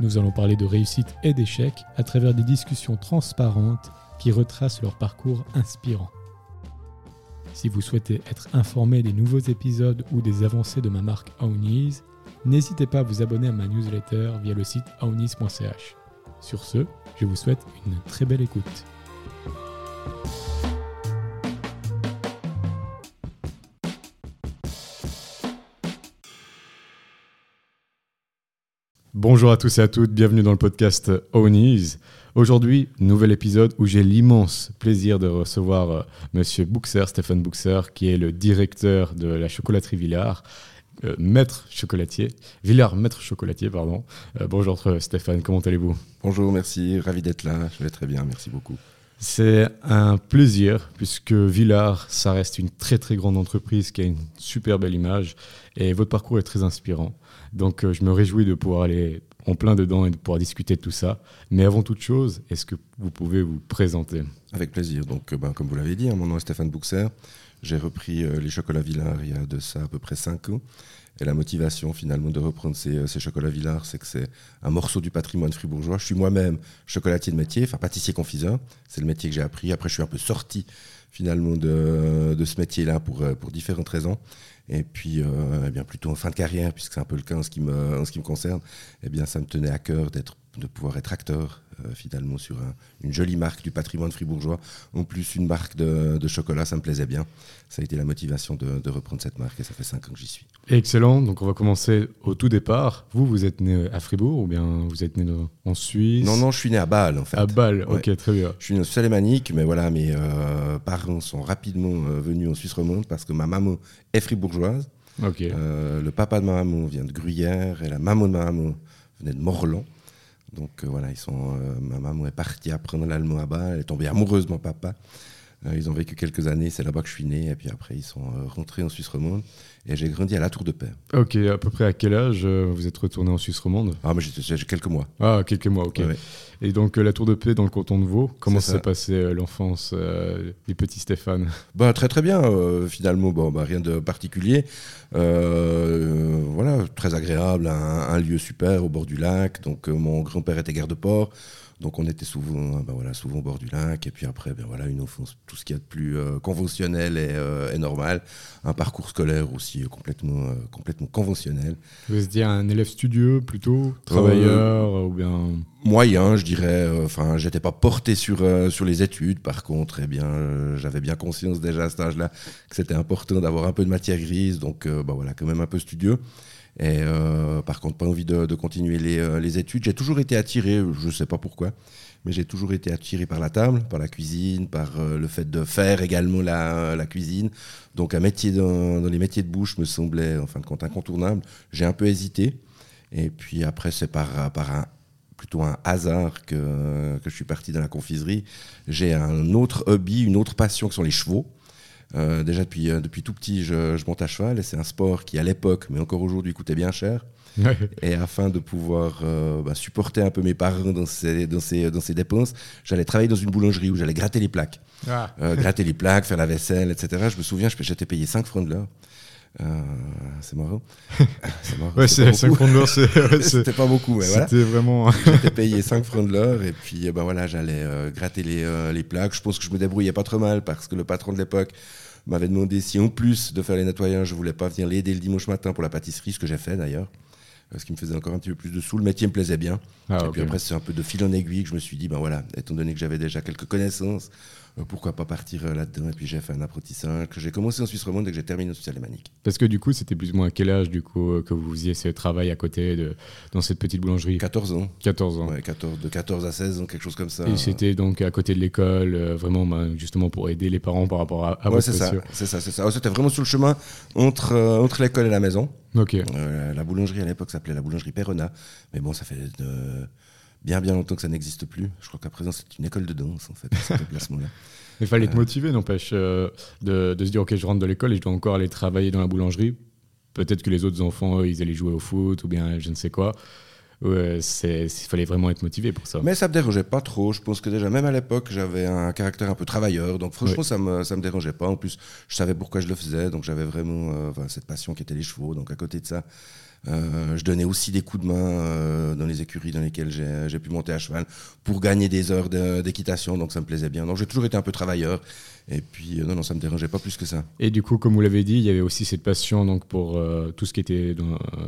Nous allons parler de réussite et d'échec à travers des discussions transparentes qui retracent leur parcours inspirant. Si vous souhaitez être informé des nouveaux épisodes ou des avancées de ma marque Aounis, n'hésitez pas à vous abonner à ma newsletter via le site aounis.ch. Sur ce, je vous souhaite une très belle écoute. Bonjour à tous et à toutes, bienvenue dans le podcast Ownies. Aujourd'hui, nouvel épisode où j'ai l'immense plaisir de recevoir euh, Monsieur Buxer, Stéphane Buxer, qui est le directeur de la chocolaterie Villard, euh, maître chocolatier, Villard maître chocolatier, pardon. Euh, bonjour Stéphane, comment allez-vous? Bonjour, merci, ravi d'être là, je vais très bien, merci beaucoup. C'est un plaisir puisque Villard, ça reste une très très grande entreprise qui a une super belle image et votre parcours est très inspirant. Donc euh, je me réjouis de pouvoir aller en plein dedans et de pouvoir discuter de tout ça. Mais avant toute chose, est-ce que vous pouvez vous présenter? Avec plaisir. Donc, euh, ben, comme vous l'avez dit, hein, mon nom est Stéphane Buxer. J'ai repris euh, les chocolats Villard il y a de ça à peu près 5 ans. Et la motivation finalement de reprendre ces, ces chocolats Villard, c'est que c'est un morceau du patrimoine fribourgeois. Je suis moi-même chocolatier de métier, enfin pâtissier confiseur. C'est le métier que j'ai appris. Après, je suis un peu sorti finalement de, ce métier-là pour, pour différentes raisons. Et puis, euh, eh bien, plutôt en fin de carrière, puisque c'est un peu le cas en ce qui me, concerne, eh bien, ça me tenait à cœur de pouvoir être acteur euh, finalement sur une jolie marque du patrimoine fribourgeois. En plus, une marque de, chocolat, ça me plaisait bien. Ça a été la motivation de, reprendre cette marque et ça fait cinq ans que j'y suis. Excellent. Donc, on va commencer au tout départ. Vous, vous êtes né à Fribourg ou bien vous êtes né en Suisse? Non, non, je suis né à Bâle en fait. À Bâle, ok, très bien. Je suis né Salémanique, mais voilà, mes euh, parents sont rapidement euh, venus en Suisse romande parce que ma maman est fribourgeoise. Ok. le papa de ma maman vient de Gruyère et la maman de ma maman venait de Morlan. Donc euh, voilà, ils sont, euh, ma maman est partie apprendre là-bas, elle est tombée amoureuse de mon papa. Euh, ils ont vécu quelques années, c'est là-bas que je suis né, et puis après ils sont rentrés en Suisse romande, et j'ai grandi à la Tour de Paix. Ok, à peu près à quel âge vous êtes retourné en Suisse romande? Ah, mais j'ai quelques mois. Ah, quelques mois, ok. Et donc la Tour de Paix dans le canton de Vaud, comment s'est passé l'enfance du petit Stéphane? Bah, Très très bien, finalement, bon, bah, rien de particulier. voilà, très agréable, un, lieu super au bord du lac, donc mon grand-père était garde-port. Donc on était souvent, ben voilà, souvent au bord du lac. Et puis après, ben voilà, une enfance, tout ce qu'il y a de plus euh, conventionnel euh, et, normal. Un parcours scolaire aussi euh, complètement, complètement conventionnel. Vous veux dire un élève studieux plutôt, travailleur ou bien? Moyen, je dirais. Enfin, j'étais pas porté sur, sur les études. Par contre, eh bien, j'avais bien conscience déjà à cet âge-là que c'était important d'avoir un peu de matière grise. Donc, ben voilà, quand même un peu studieux. Et euh, par contre, pas envie de, continuer euh, les, études. J'ai toujours été attiré, je ne sais pas pourquoi, mais j'ai toujours été attiré par la table, par la cuisine, par euh, le fait de faire également la, cuisine. Donc un métier dans, les métiers de bouche me semblait en fin de compte incontournable. J'ai un peu hésité. Et puis après, c'est par, par un plutôt un hasard que, que je suis parti dans la confiserie. J'ai un autre hobby, une autre passion que sont les chevaux. Euh, déjà depuis, euh, depuis tout petit, je, monte à cheval et c'est un sport qui, à l'époque, mais encore aujourd'hui, coûtait bien cher. et afin de pouvoir euh, bah, supporter un peu mes parents dans ces, dans ces, dans ces dépenses, j'allais travailler dans une boulangerie où j'allais gratter les plaques. Ah. gratter les plaques, faire la vaisselle, etc. Je me souviens, j'étais payé 5 francs de l'heure. C'est marrant. c'est marrant. Ouais, 5 francs de l'heure, c'était pas beaucoup, mais voilà. C'était vraiment. J'étais payé 5 francs de l'heure et puis ben voilà, j'allais gratter les, les plaques. Je pense que je me débrouillais pas trop mal parce que le patron de l'époque m'avait demandé si en plus de faire les nettoyages, je voulais pas venir l'aider le dimanche matin pour la pâtisserie, ce que j'ai fait d'ailleurs, ce qui me faisait encore un petit peu plus de sous. Le métier me plaisait bien. Ah, et puis après, c'est un peu de fil en aiguille que je me suis dit, ben voilà, étant donné que j'avais déjà quelques connaissances, euh, pourquoi pas partir euh, là-dedans Et puis j'ai fait un apprentissage que j'ai commencé en Suisse romande et que j'ai terminé en Suisse alémanique. Parce que du coup, c'était plus ou moins à quel âge du coup euh, que vous faisiez ce travail à côté de, dans cette petite boulangerie? 14 ans. 14 ans. Ouais, 14, de 14 à 16 ans, quelque chose comme ça. Et c'était donc à côté de l'école, vraiment ben, justement pour aider les parents par rapport à, à ouais, c'est ça, c'est ça, c'est ça. C'était vraiment sur le chemin entre, entre l'école et la maison. Ok. la boulangerie à l'époque s'appelait la boulangerie Perona, mais bon, ça fait de bien bien longtemps que ça n'existe plus. Je crois qu'à présent c'est une école de danse en fait, cet emplacement-là. Il fallait te motiver, n'empêche, euh, de, de, se dire ok, je rentre de l'école et je dois encore aller travailler dans la boulangerie. Peut-être que les autres enfants, eux, ils allaient jouer au foot ou bien je ne sais quoi. Ouais, il fallait vraiment être motivé pour ça. Mais ça me dérangeait pas trop. Je pense que déjà, même à l'époque, j'avais un caractère un peu travailleur. Donc franchement, ça, me, ça me dérangeait pas. En plus, je savais pourquoi je le faisais. Donc j'avais vraiment euh, cette passion qui était les chevaux. Donc à côté de ça, euh, je donnais aussi des coups de main euh, dans les écuries dans lesquelles j'ai pu monter à cheval pour gagner des heures d'équitation, donc ça me plaisait bien. Donc j'ai toujours été un peu travailleur. Et puis euh, non, non, ça me dérangeait pas plus que ça. Et du coup, comme vous l'avez dit, il y avait aussi cette passion donc pour tout ce qui était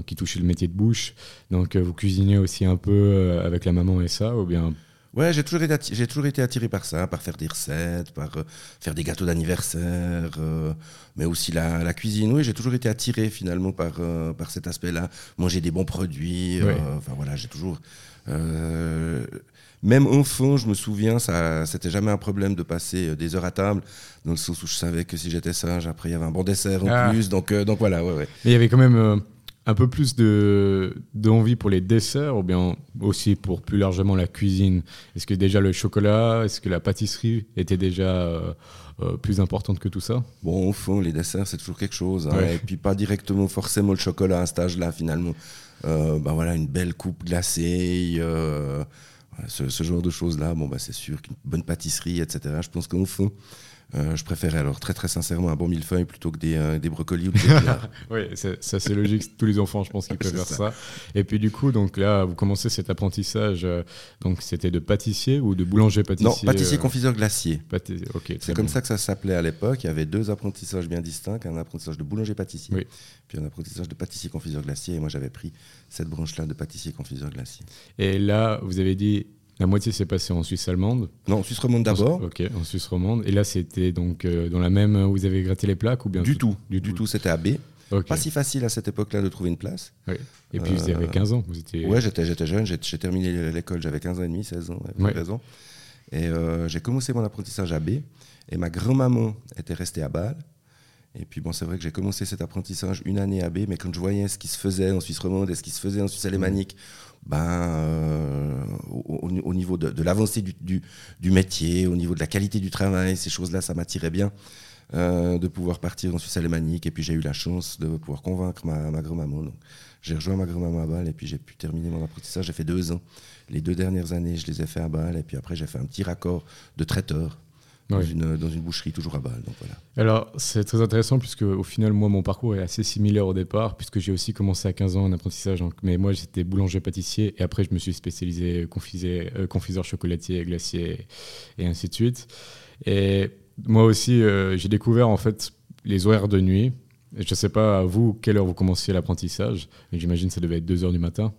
qui touchait le métier de bouche. Donc vous cuisinez aussi un peu avec la maman et ça, ou bien Ouais, j'ai toujours, été j'ai toujours été attiré par ça, par faire des recettes, par euh, faire des gâteaux d'anniversaire, euh, mais aussi la, la cuisine. Oui, j'ai toujours été attiré finalement par, euh, par cet aspect-là. Manger des bons produits. enfin voilà, j'ai toujours. même enfant, je me souviens, ça, c'était jamais un problème de passer des heures à table, dans le sens où je savais que si j'étais sage, après il y avait un bon dessert en ah. plus. Donc, donc voilà, ouais, ouais. Mais il y avait quand même un peu plus de d'envie pour les desserts ou bien aussi pour plus largement la cuisine? Est-ce que déjà le chocolat, est-ce que la pâtisserie était déjà euh, euh, plus importante que tout ça? Bon, au fond, les desserts, c'est toujours quelque chose. Hein. Et puis pas directement forcément le chocolat à cet âge-là, finalement. Euh, ben voilà, une belle coupe glacée, ce, genre de choses-là. Bon, bah, c'est sûr qu'une bonne pâtisserie, etc. Je pense qu'au fond, euh, je préférais alors très très sincèrement un bon millefeuille plutôt que des, euh, des brocolis ou des Oui, ça c'est logique. Tous les enfants, je pense qu'ils peuvent faire ça. Et puis du coup, donc là, vous commencez cet apprentissage. Euh, donc c'était de pâtissier ou de boulanger pâtissier Non, pâtissier confiseur glacier. c'est comme ça que ça s'appelait à l'époque. Il y avait deux apprentissages bien distincts un apprentissage de boulanger pâtissier, puis un apprentissage de pâtissier confiseur glacier. Et moi, j'avais pris cette branche-là de pâtissier confiseur glacier. Et là, vous avez dit la moitié s'est passée en Suisse allemande. Non, en Suisse romande d'abord. Ok, en Suisse romande. Et là, c'était donc euh, dans la même où vous avez gratté les plaques ou bien Du tout, du, tout, c'était à B. Pas si facile à cette époque-là de trouver une place. Oui. Et puis vous avez 15 ans. Vous étiez... Ouais, j'étais, jeune, j'ai, terminé l'école, j'avais 15 ans et demi, 16 ans, ans. Et euh, j'ai commencé mon apprentissage à B. Et ma grand-maman était restée à Bâle. Et puis bon, c'est vrai que j'ai commencé cet apprentissage une année à B, mais quand je voyais ce qui se faisait en Suisse romande et ce qui se faisait en Suisse alémanique, ben, euh, au, niveau de, l'avancée du, métier, au niveau de la qualité du travail, ces choses-là, ça m'attirait bien euh, de pouvoir partir en Suisse alémanique. Et puis j'ai eu la chance de pouvoir convaincre ma, ma grand-maman. J'ai rejoint ma grand-maman à Bâle et puis j'ai pu terminer mon apprentissage. J'ai fait deux ans. Les deux dernières années, je les ai fait à Bâle et puis après, j'ai fait un petit raccord de traiteur dans, une, dans une boucherie toujours à Bâle. Donc voilà. Alors c'est très intéressant puisque au final moi mon parcours est assez similaire au départ puisque j'ai aussi commencé à 15 ans en apprentissage. mais moi j'étais boulanger pâtissier et après je me suis spécialisé confiseur, euh, confiseur chocolatier, glacier et ainsi de suite. Et moi aussi euh, j'ai découvert en fait les horaires de nuit. Je ne sais pas à vous quelle heure vous commenciez l'apprentissage, mais j'imagine que ça devait être 2 heures du matin.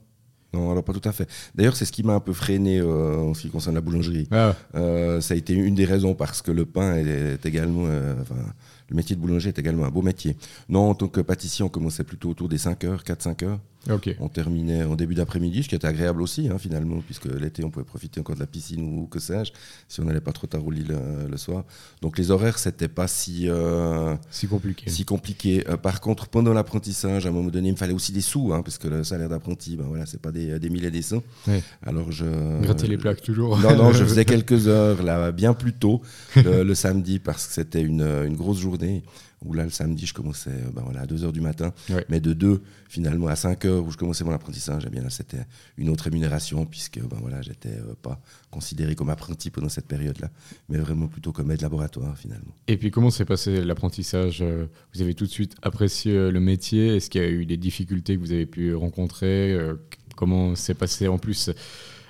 Non, alors pas tout à fait. D'ailleurs, c'est ce qui m'a un peu freiné euh, en ce qui concerne la boulangerie. Ah. Euh, ça a été une des raisons parce que le pain est, également, euh, le métier de boulanger est également un beau métier. Non, en tant que pâtissier, on commençait plutôt autour des 5 heures, 4-5 heures. On terminait en début d'après-midi, ce qui était agréable aussi, hein, finalement, puisque l'été, on pouvait profiter encore de la piscine ou que sais-je, si on n'allait pas trop tard au lit le, soir. Donc les horaires, c'était pas si, euh, si compliqué. Si compliqué. Euh, par contre, pendant l'apprentissage, à un moment donné, il me fallait aussi des sous, hein, parce que le salaire d'apprenti, ben voilà, c'est pas des, des milliers et des cents. Alors je. Gratter les plaques toujours. Non, non, je faisais quelques heures, là, bien plus tôt, le, samedi, parce que c'était une, une grosse journée où là, le samedi, je commençais euh, ben voilà, à 2h du matin, mais de 2 finalement à 5 h où je commençais mon apprentissage, eh bien là, c'était une autre rémunération, puisque ben voilà, j'étais euh, pas considéré comme apprenti pendant cette période-là, mais vraiment plutôt comme aide laboratoire finalement. Et puis, comment s'est passé l'apprentissage euh, Vous avez tout de suite apprécié le métier? Est-ce qu'il y a eu des difficultés que vous avez pu rencontrer Comment s'est passé en plus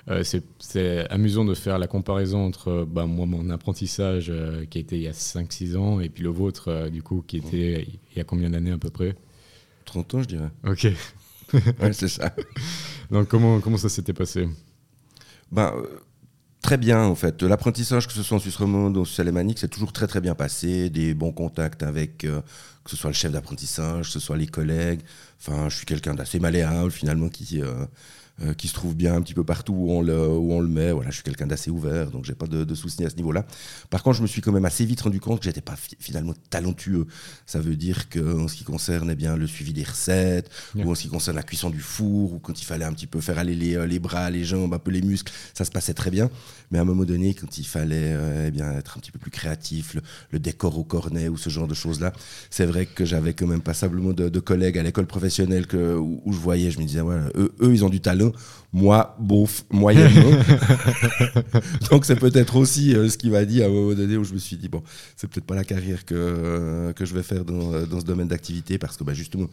euh, c'est amusant de faire la comparaison entre bah, moi, mon apprentissage euh, qui a été il y a 5-6 ans et puis le vôtre, euh, du coup, qui était il y a combien d'années à peu près? 30 ans, je dirais. Ok. ouais, c'est ça. Donc, comment, comment ça s'était passé? Ben, Très bien, en fait. L'apprentissage, que ce soit en Suisse romande ou en Suisse alémanique, c'est toujours très, très bien passé. Des bons contacts avec, que ce soit le chef d'apprentissage, que ce soit les collègues. Enfin, je suis quelqu'un d'assez malléable, finalement, qui euh, qui se trouve bien un petit peu partout où on le, où on le met. Voilà, je suis quelqu'un d'assez ouvert, donc j'ai pas de, de soucis à ce niveau-là. Par contre, je me suis quand même assez vite rendu compte que j'étais pas finalement talentueux. Ça veut dire que en ce qui concerne eh bien le suivi des recettes, ou en ce qui concerne la cuisson du four, ou quand il fallait un petit peu faire aller les, euh, les, bras, les jambes, un peu les muscles, ça se passait très bien. Mais à un moment donné, quand il fallait euh, eh bien être un petit peu plus créatif, le, décor au cornet ou ce genre de choses-là, c'est vrai que j'avais quand même passablement de, de collègues à l'école professionnelle que, où, je voyais, je me disais, eux, eux ils ont du talent moi, bof, moyennement. Donc c'est peut-être aussi euh, ce qui m'a dit à un moment donné où je me suis dit, bon, c'est peut-être pas la carrière que, euh, que je vais faire dans, dans ce domaine d'activité parce que bah, justement,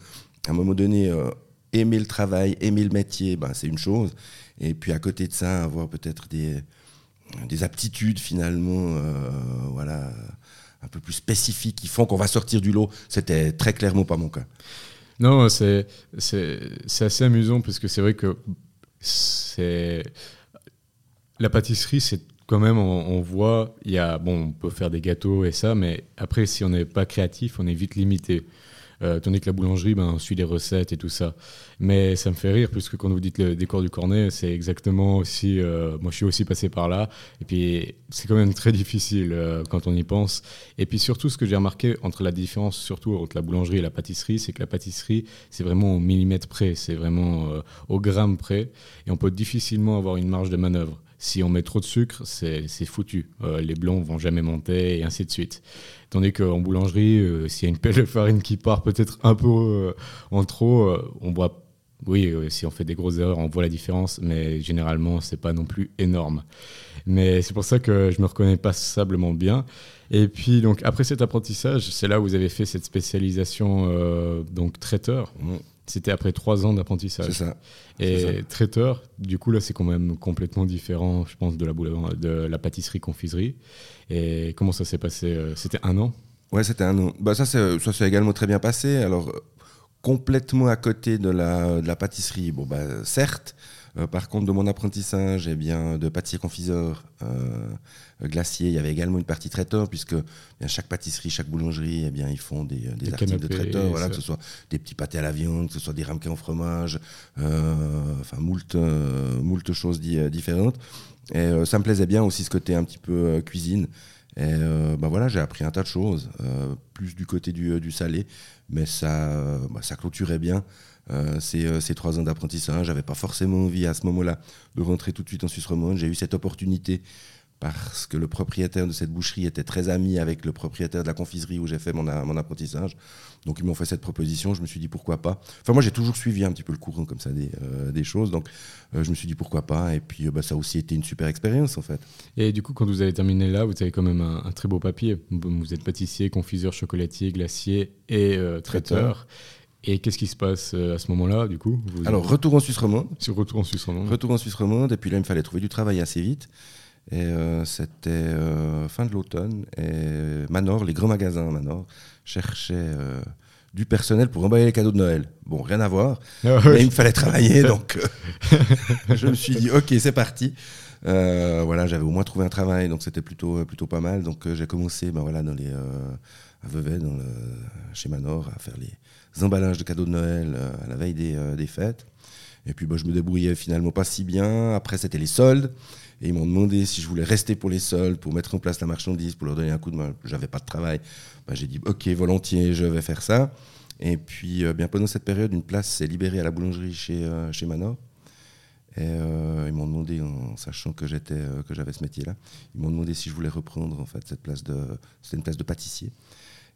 à un moment donné, euh, aimer le travail, aimer le métier, bah, c'est une chose. Et puis à côté de ça, avoir peut-être des, des aptitudes finalement, voilà, un peu plus spécifiques qui font qu'on va sortir du lot, c'était très clairement pas mon cas. Non, c'est assez amusant parce que c'est vrai que c'est la pâtisserie, c'est quand même, on, voit, il y a, bon, on peut faire des gâteaux et ça, mais après, si on n'est pas créatif, on est vite limité. Euh, tandis que la boulangerie, ben, on suit les recettes et tout ça. Mais ça me fait rire, puisque quand vous dites le décor du cornet, c'est exactement aussi. Euh, moi, je suis aussi passé par là. Et puis, c'est quand même très difficile euh, quand on y pense. Et puis, surtout, ce que j'ai remarqué entre la différence, surtout entre la boulangerie et la pâtisserie, c'est que la pâtisserie, c'est vraiment au millimètre près, c'est vraiment au gramme près. Et on peut difficilement avoir une marge de manœuvre. Si on met trop de sucre, c'est foutu. les blancs vont jamais monter et ainsi de suite. Tandis qu'en boulangerie, euh, s'il y a une pelle de farine qui part peut-être un peu euh, en trop, euh, on voit. Oui, si on fait des grosses erreurs, on voit la différence, mais généralement, c'est pas non plus énorme. Mais c'est pour ça que je me reconnais passablement bien. Et puis, donc, après cet apprentissage, c'est là où vous avez fait cette spécialisation donc traiteur. C'était après trois ans d'apprentissage. C'est ça. Et traiteur, du coup, là, c'est quand même complètement différent, je pense, de la, de la pâtisserie-confiserie. Et comment ça s'est passé euh, C'était un an? Ouais, c'était un an. Bah, ça, ça s'est également très bien passé. Alors, complètement à côté de la, de la pâtisserie, bon, bah, certes. Euh, par contre, de mon apprentissage, eh bien, de pâtissier-confiseur, euh, glacier, il y avait également une partie traiteur, puisque bien, chaque pâtisserie, chaque boulangerie, eh bien, ils font des, des, articles de traiteur, voilà, que ce soit des petits pâtés à la viande, que ce soit des ramequins au fromage, euh, enfin, moult, moult choses différentes. Et ça me plaisait bien aussi ce côté un petit peu cuisine. Et ben voilà, j'ai appris un tas de choses, plus du côté du, du salé, mais ça, bah, ça clôturait bien euh, ces, ces, trois ans d'apprentissage. J'avais pas forcément envie à ce moment-là de rentrer tout de suite en Suisse romande. J'ai eu cette opportunité parce que le propriétaire de cette boucherie était très ami avec le propriétaire de la confiserie où j'ai fait mon, mon, apprentissage. Donc ils m'ont fait cette proposition, je me suis dit pourquoi pas? Enfin moi j'ai toujours suivi un petit peu le courant comme ça des, euh, des choses, donc euh, je me suis dit pourquoi pas? Et puis bah, ça a aussi été une super expérience en fait. Et du coup quand vous avez terminé là, vous avez quand même un, très beau papier. Vous êtes pâtissier, confiseur, chocolatier, glacier et traiteur. traiteur. Et qu'est-ce qui se passe euh, à ce moment-là, du coup Alors, retour en Suisse romande. Sur retour en Suisse romande. Retour en Suisse romande. Et puis là, il me fallait trouver du travail assez vite. Et euh, c'était euh, fin de l'automne. Et Manor, les grands magasins Manor, cherchaient du personnel pour emballer les cadeaux de Noël. Bon, rien à voir. Ah mais il me fallait travailler. donc, je me suis dit, OK, c'est parti. voilà, j'avais au moins trouvé un travail. Donc, c'était plutôt, plutôt pas mal. Donc, j'ai commencé ben, voilà, dans les, à Vevey, dans le, chez Manor, à faire les emballages de cadeaux de Noël euh, à la veille des, euh, des fêtes. Et puis bah, je me débrouillais finalement pas si bien. Après, c'était les soldes. Et ils m'ont demandé si je voulais rester pour les soldes, pour mettre en place la marchandise, pour leur donner un coup de main. J'avais pas de travail. Bah, j'ai dit, OK, volontiers, je vais faire ça. Et puis, euh, bien pendant cette période, une place s'est libérée à la boulangerie chez, Manor. Et ils m'ont demandé, en sachant que j'avais ce métier-là, ils m'ont demandé si je voulais reprendre en fait cette place de, une place de pâtissier.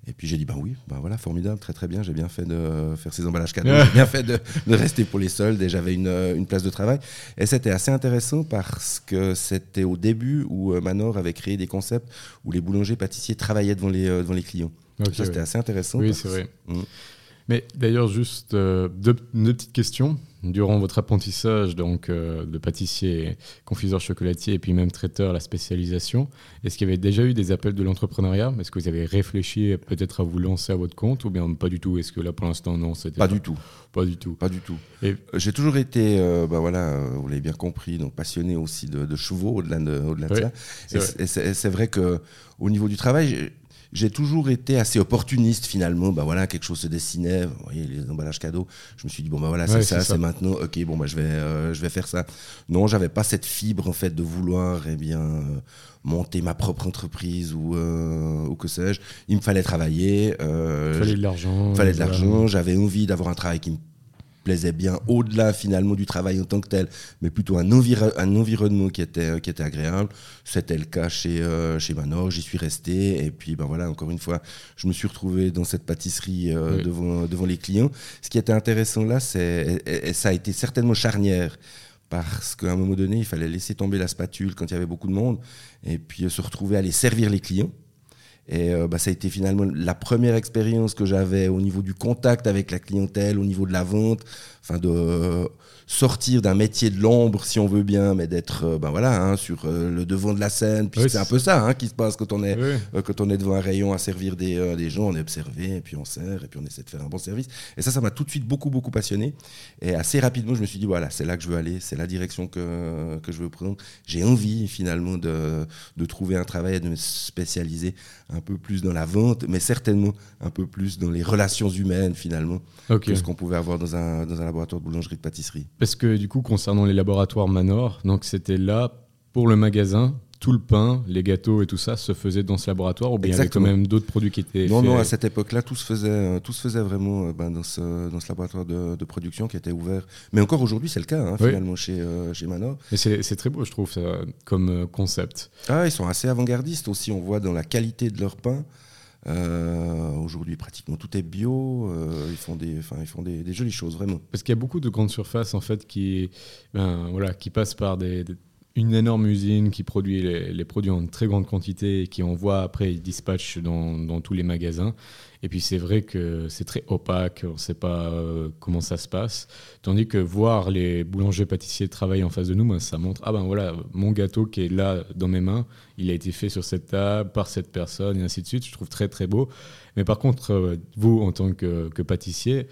Et puis j'ai dit, ben oui, ben voilà, formidable, très très bien, j'ai bien fait de faire ces emballages cadeaux, j'ai bien fait de, rester pour les soldes et j'avais une, une, place de travail. Et c'était assez intéressant parce que c'était au début où euh, Manor avait créé des concepts où les boulangers pâtissiers travaillaient devant les, euh, devant les clients. ça c'était assez intéressant. Oui, c'est vrai. Mmh. Mais d'ailleurs, juste euh, deux, deux, petites questions durant votre apprentissage donc euh, de pâtissier, confiseur chocolatier et puis même traiteur, la spécialisation, est-ce qu'il y avait déjà eu des appels de l'entrepreneuriat? Est-ce que vous avez réfléchi peut-être à vous lancer à votre compte ou bien pas du tout? Est-ce que là pour l'instant non c'était pas, du tout. Pas du tout. Pas du tout. Et... Euh, j'ai toujours été, euh, bah voilà, vous l'avez bien compris, donc passionné aussi de, chevaux au-delà de, au de ça. Et c'est vrai que au niveau du travail j'ai toujours été assez opportuniste finalement. Bah voilà, quelque chose se dessinait, vous voyez les emballages cadeaux. Je me suis dit bon bah voilà, c'est ça, c'est maintenant. Ok, bon bah je vais, euh, je vais faire ça. Non, j'avais pas cette fibre en fait de vouloir eh bien euh, monter ma propre entreprise ou, euh, ou que sais-je. Il me fallait travailler. il fallait de l'argent. Il fallait de l'argent. J'avais envie d'avoir un travail qui me plaisait bien au-delà finalement du travail en tant que tel, mais plutôt un, un environnement qui était, qui était agréable. C'était le cas chez, euh, chez Manor, j'y suis resté. Et puis ben voilà, encore une fois, je me suis retrouvé dans cette pâtisserie euh, devant, devant les clients. Ce qui était intéressant là, c'est, ça a été certainement charnière parce qu'à un moment donné, il fallait laisser tomber la spatule quand il y avait beaucoup de monde, et puis se retrouver à aller servir les clients. Et euh, bah, ça a été finalement la première expérience que j'avais au niveau du contact avec la clientèle, au niveau de la vente, enfin de sortir d'un métier de l'ombre, si on veut bien, mais d'être euh, ben voilà, hein, sur euh, le devant de la scène. Puis c'est un peu ça hein, qui se passe quand on, est, euh, quand on est devant un rayon à servir des, des, gens, on est observé, et puis on sert, et puis on essaie de faire un bon service. Et ça, ça m'a tout de suite beaucoup, beaucoup passionné. Et assez rapidement, je me suis dit, voilà, c'est là que je veux aller, c'est la direction que, que je veux prendre. J'ai envie finalement de, de trouver un travail et de me spécialiser un peu plus dans la vente, mais certainement un peu plus dans les relations humaines finalement, que ce qu'on pouvait avoir dans un, dans un laboratoire de boulangerie de pâtisserie. Parce que du coup, concernant les laboratoires Manor, donc c'était là pour le magasin, tout le pain, les gâteaux et tout ça se faisait dans ce laboratoire ou bien il y avait quand même d'autres produits qui étaient Non, non, à cette époque-là, tout se faisait, euh, tout se faisait vraiment euh, ben, dans, ce, dans ce laboratoire de, production qui était ouvert. Mais encore aujourd'hui, c'est le cas, hein, finalement, chez, euh, chez Manor. Et c'est très beau, je trouve, ça, comme concept. Ah, ils sont assez avant-gardistes aussi, on voit dans la qualité de leur pain. Euh, aujourd'hui, pratiquement tout est bio. Euh, ils font, des, ils font des, jolies choses, vraiment. Parce qu'il y a beaucoup de grandes surfaces en fait qui, ben, voilà, qui passent par des, une énorme usine qui produit les, produits en très grande quantité et qui envoie après, ils dispatchent dans, dans tous les magasins. Et puis c'est vrai que c'est très opaque, on ne sait pas euh, comment ça se passe. Tandis que voir les boulangers-pâtissiers travailler en face de nous, ben, ça montre, ah ben voilà, mon gâteau qui est là dans mes mains, il a été fait sur cette table par cette personne, et ainsi de suite. Je trouve très très beau. Mais par contre, euh, vous, en tant que, que pâtissier,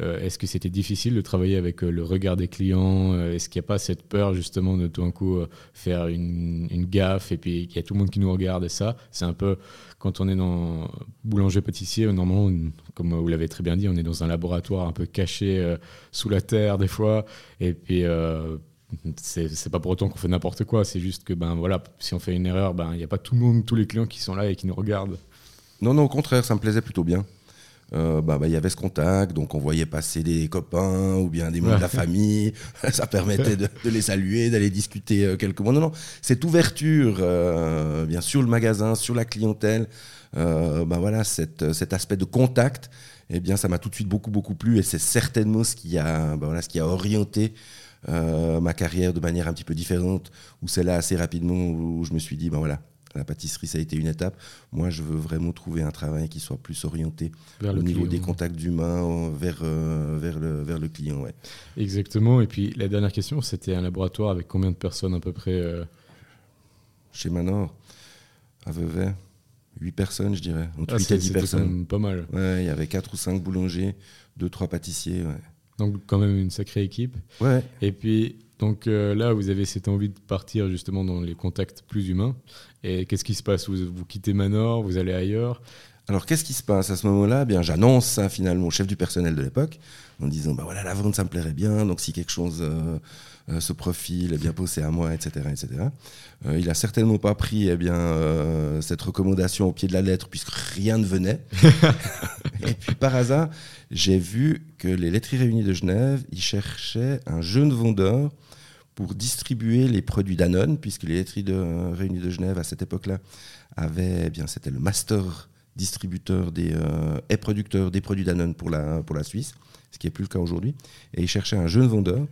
euh, est-ce que c'était difficile de travailler avec le regard des clients Est-ce qu'il n'y a pas cette peur justement de tout d'un coup faire une, gaffe et puis qu'il y a tout le monde qui nous regarde et ça C'est un peu quand on est dans boulanger-pâtissier, normalement, comme vous l'avez très bien dit, on est dans un laboratoire un peu caché euh, sous la terre des fois. Et puis, euh, c'est pas pour autant qu'on fait n'importe quoi. C'est juste que, ben voilà, si on fait une erreur, ben il n'y a pas tout le monde, tous les clients qui sont là et qui nous regardent. Non, non, au contraire, ça me plaisait plutôt bien. Euh, bah, bah, il y avait ce contact, donc on voyait passer des copains ou bien des membres de la famille. Ça permettait de, les saluer, d'aller discuter euh, quelques mots. Non, non, cette ouverture, euh, bien sûr, le magasin, sur la clientèle, bah, voilà, cet aspect de contact, eh bien, ça m'a tout de suite beaucoup, beaucoup plu et c'est certainement ce qui a, bah, voilà, ce qui a orienté ma carrière de manière un petit peu différente, où c'est là assez rapidement où je me suis dit, ben voilà, la pâtisserie, ça a été une étape. Moi, je veux vraiment trouver un travail qui soit plus orienté au niveau des contacts humains vers, euh, vers, le, vers le client. Ouais. Exactement. Et puis, la dernière question, c'était un laboratoire avec combien de personnes à peu près euh? Chez Manor, à Vevey 8 personnes, je dirais. Entre ah, 8 et 10 personnes. pas mal. Ouais, il y avait 4 ou 5 boulangers, 2-3 pâtissiers. Donc, quand même une sacrée équipe. Ouais. Et puis, donc euh, là, vous avez cette envie de partir justement dans les contacts plus humains. Et qu'est-ce qui se passe? Vous, vous quittez Manor, vous allez ailleurs? Alors, qu'est-ce qui se passe à ce moment-là? Bien, j'annonce ça finalement au chef du personnel de l'époque en disant bah voilà, la vente, ça me plairait bien. Donc, si quelque chose euh, euh, se profile, eh bien, pensez à moi, etc., etc. il a certainement pas pris eh bien cette recommandation au pied de la lettre puisque rien ne venait. Et puis, par hasard, j'ai vu que les laiteries réunies de Genève, ils cherchaient un jeune vendeur pour distribuer les produits Danone, puisque les laiteries de Réunies de Genève, à cette époque-là, avaient, eh bien, c'était le master distributeur des, euh, et producteur des produits Danone pour la, pour la Suisse, ce qui n'est plus le cas aujourd'hui. Et ils cherchaient un jeune vendeur.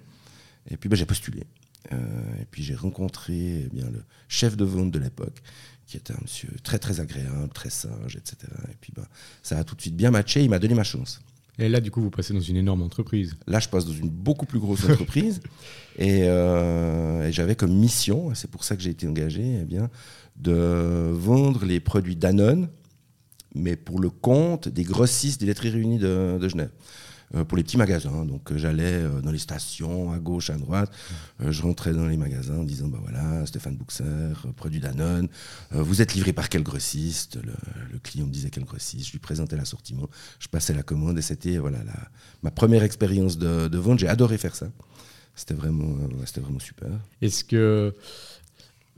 Et puis ben, j'ai postulé. Euh, et puis j'ai rencontré eh bien, le chef de vente de l'époque, qui était un monsieur très très agréable, très sage, etc. Et puis ben, ça a tout de suite bien matché, il m'a donné ma chance. Et là, du coup, vous passez dans une énorme entreprise. Là, je passe dans une beaucoup plus grosse entreprise. Euh, et, j'avais comme mission, c'est pour ça que j'ai été engagé, eh bien, de vendre les produits Danone, mais pour le compte des grossistes des laiteries réunies de, Genève. Euh, pour les petits magasins. Donc euh, j'allais euh, dans les stations, à gauche, à droite. je rentrais dans les magasins en disant bah voilà, Stéphane Buxer, produit Danone. vous êtes livré par quel grossiste? Le, client me disait quel grossiste. Je lui présentais l'assortiment. Je passais la commande et c'était voilà ma première expérience de, de vente. J'ai adoré faire ça. C'était vraiment, c'était vraiment super. Est-ce que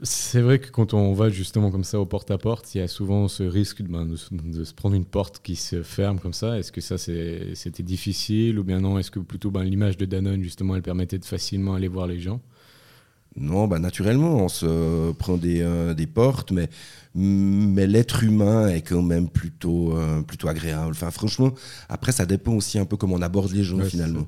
c'est vrai que quand on va justement comme ça au porte-à-porte, il y a souvent ce risque ben, de, se prendre une porte qui se ferme comme ça. Est-ce que ça c'était difficile ou bien non? Est-ce que plutôt ben, l'image de Danone justement elle permettait de facilement aller voir les gens? Non, ben, naturellement on se prend des, euh, des portes, mais, mais l'être humain est quand même plutôt, euh, plutôt agréable. Enfin franchement, après ça dépend aussi un peu comment on aborde les gens finalement.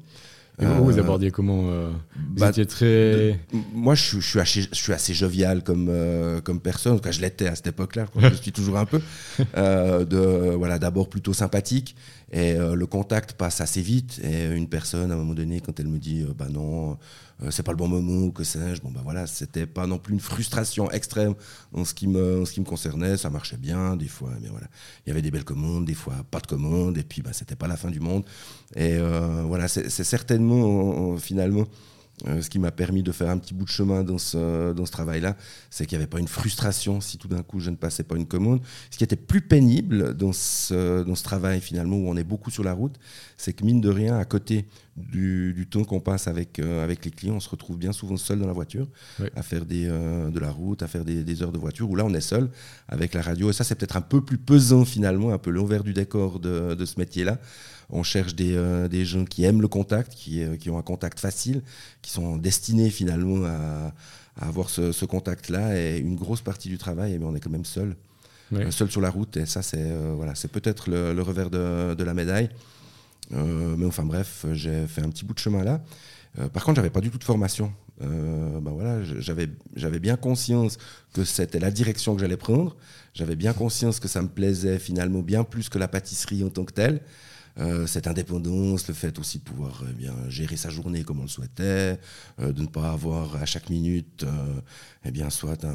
Et vous, vous euh, abordiez comment euh, Vous bah, étiez très. Moi, je, suis assez, je suis assez jovial comme, euh, comme personne. En tout cas, je l'étais à cette époque-là. je suis toujours un peu. de, voilà, d'abord plutôt sympathique. Et le contact passe assez vite. Et une personne, à un moment donné, quand elle me dit Bah non, c'est pas le bon moment que sais-je, bon, bah voilà, c'était pas non plus une frustration extrême en ce qui me, concernait. Ça marchait bien, des fois. Mais voilà, il y avait des belles commandes, des fois pas de commandes. Et puis, bah, c'était pas la fin du monde. Et voilà, c'est certainement finalement, euh, ce qui m'a permis de faire un petit bout de chemin dans ce, dans ce travail-là, c'est qu'il n'y avait pas une frustration si tout d'un coup je ne passais pas une commande. Ce qui était plus pénible dans ce, dans ce travail finalement, où on est beaucoup sur la route, c'est que mine de rien, à côté du, du temps qu'on passe avec, euh, avec les clients, on se retrouve bien souvent seul dans la voiture, à faire des, euh, de la route, à faire des, des, heures de voiture, où là on est seul avec la radio. Et ça c'est peut-être un peu plus pesant finalement, un peu l'envers du décor de, de ce métier-là on cherche des, euh, des, gens qui aiment le contact, qui, euh, qui, ont un contact facile, qui sont destinés finalement à, avoir ce, contact-là. Et une grosse partie du travail, mais eh on est quand même seul. Euh, seul sur la route. Et ça, c'est voilà, c'est peut-être le, revers de, de, la médaille. mais enfin bref, j'ai fait un petit bout de chemin là. par contre, j'avais pas du tout de formation. ben voilà, j'avais, j'avais bien conscience que c'était la direction que j'allais prendre. J'avais bien conscience que ça me plaisait finalement bien plus que la pâtisserie en tant que telle. Euh, cette indépendance, le fait aussi de pouvoir eh bien, gérer sa journée comme on le souhaitait, euh, de ne pas avoir à chaque minute euh, eh bien, soit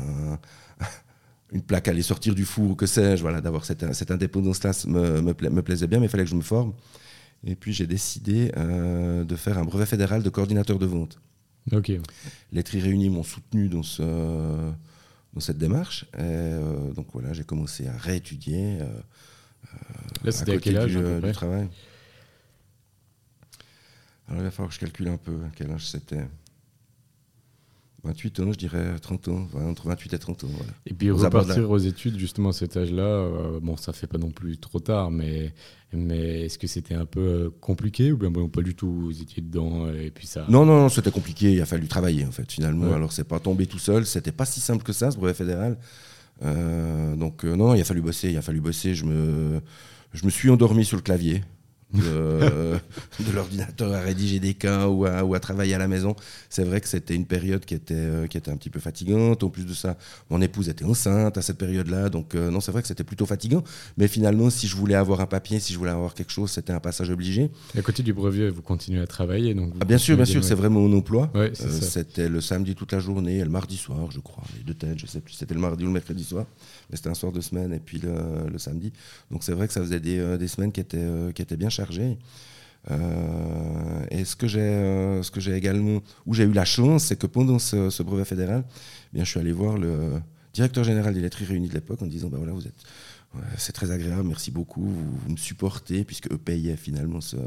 une plaque à aller sortir du four ou que sais-je, voilà, d'avoir cette, cette indépendance-là me, me, plaisait bien, mais il fallait que je me forme. Et puis j'ai décidé de faire un brevet fédéral de coordinateur de vente. Les tri réunis m'ont soutenu dans, ce, dans cette démarche. Et, donc voilà, j'ai commencé à réétudier. Là, c'était à, quel âge du, travail Alors, il va falloir que je calcule un peu quel âge c'était. 28 ans, je dirais 30 ans, entre 28 et 30 ans. Et puis repartir aux études, justement, à cet âge-là, euh, bon, ça fait pas non plus trop tard, mais, mais est-ce que c'était un peu euh, compliqué ou bien bon, pas du tout, vous étiez dedans et puis ça Non, non, non c'était compliqué, il a fallu travailler en fait, finalement. Alors, c'est pas tombé tout seul, c'était pas si simple que ça, ce brevet fédéral. Euh, donc, non, il a fallu bosser, il a fallu bosser. Je me suis endormi sur le clavier de, l'ordinateur à rédiger des cas ou à, ou à travailler à la maison. C'est vrai que c'était une période qui était, euh, qui était un petit peu fatigante. En plus de ça, mon épouse était enceinte à cette période-là. Donc, euh, non, c'est vrai que c'était plutôt fatigant. Mais finalement, si je voulais avoir un papier, si je voulais avoir quelque chose, c'était un passage obligé. Et à côté du brevet, vous continuez à travailler donc ah, Bien sûr, bien sûr, c'est vraiment mon emploi. Euh, c'était le samedi toute la journée et le mardi soir, je crois. Les deux têtes, je sais plus, c'était le mardi ou le mercredi soir. Mais c'était un soir de semaine et puis le, samedi. Donc, c'est vrai que ça faisait des, des semaines qui étaient, qui étaient bien chargées. Euh, et ce que j'ai, euh, ce que j'ai également, où j'ai eu la chance, c'est que pendant ce, brevet fédéral, eh bien, je suis allé voir le directeur général des laiteries réunies de l'époque en disant, bah voilà, vous êtes, c'est très agréable, merci beaucoup, vous, me supportez puisque eux payaient finalement ce,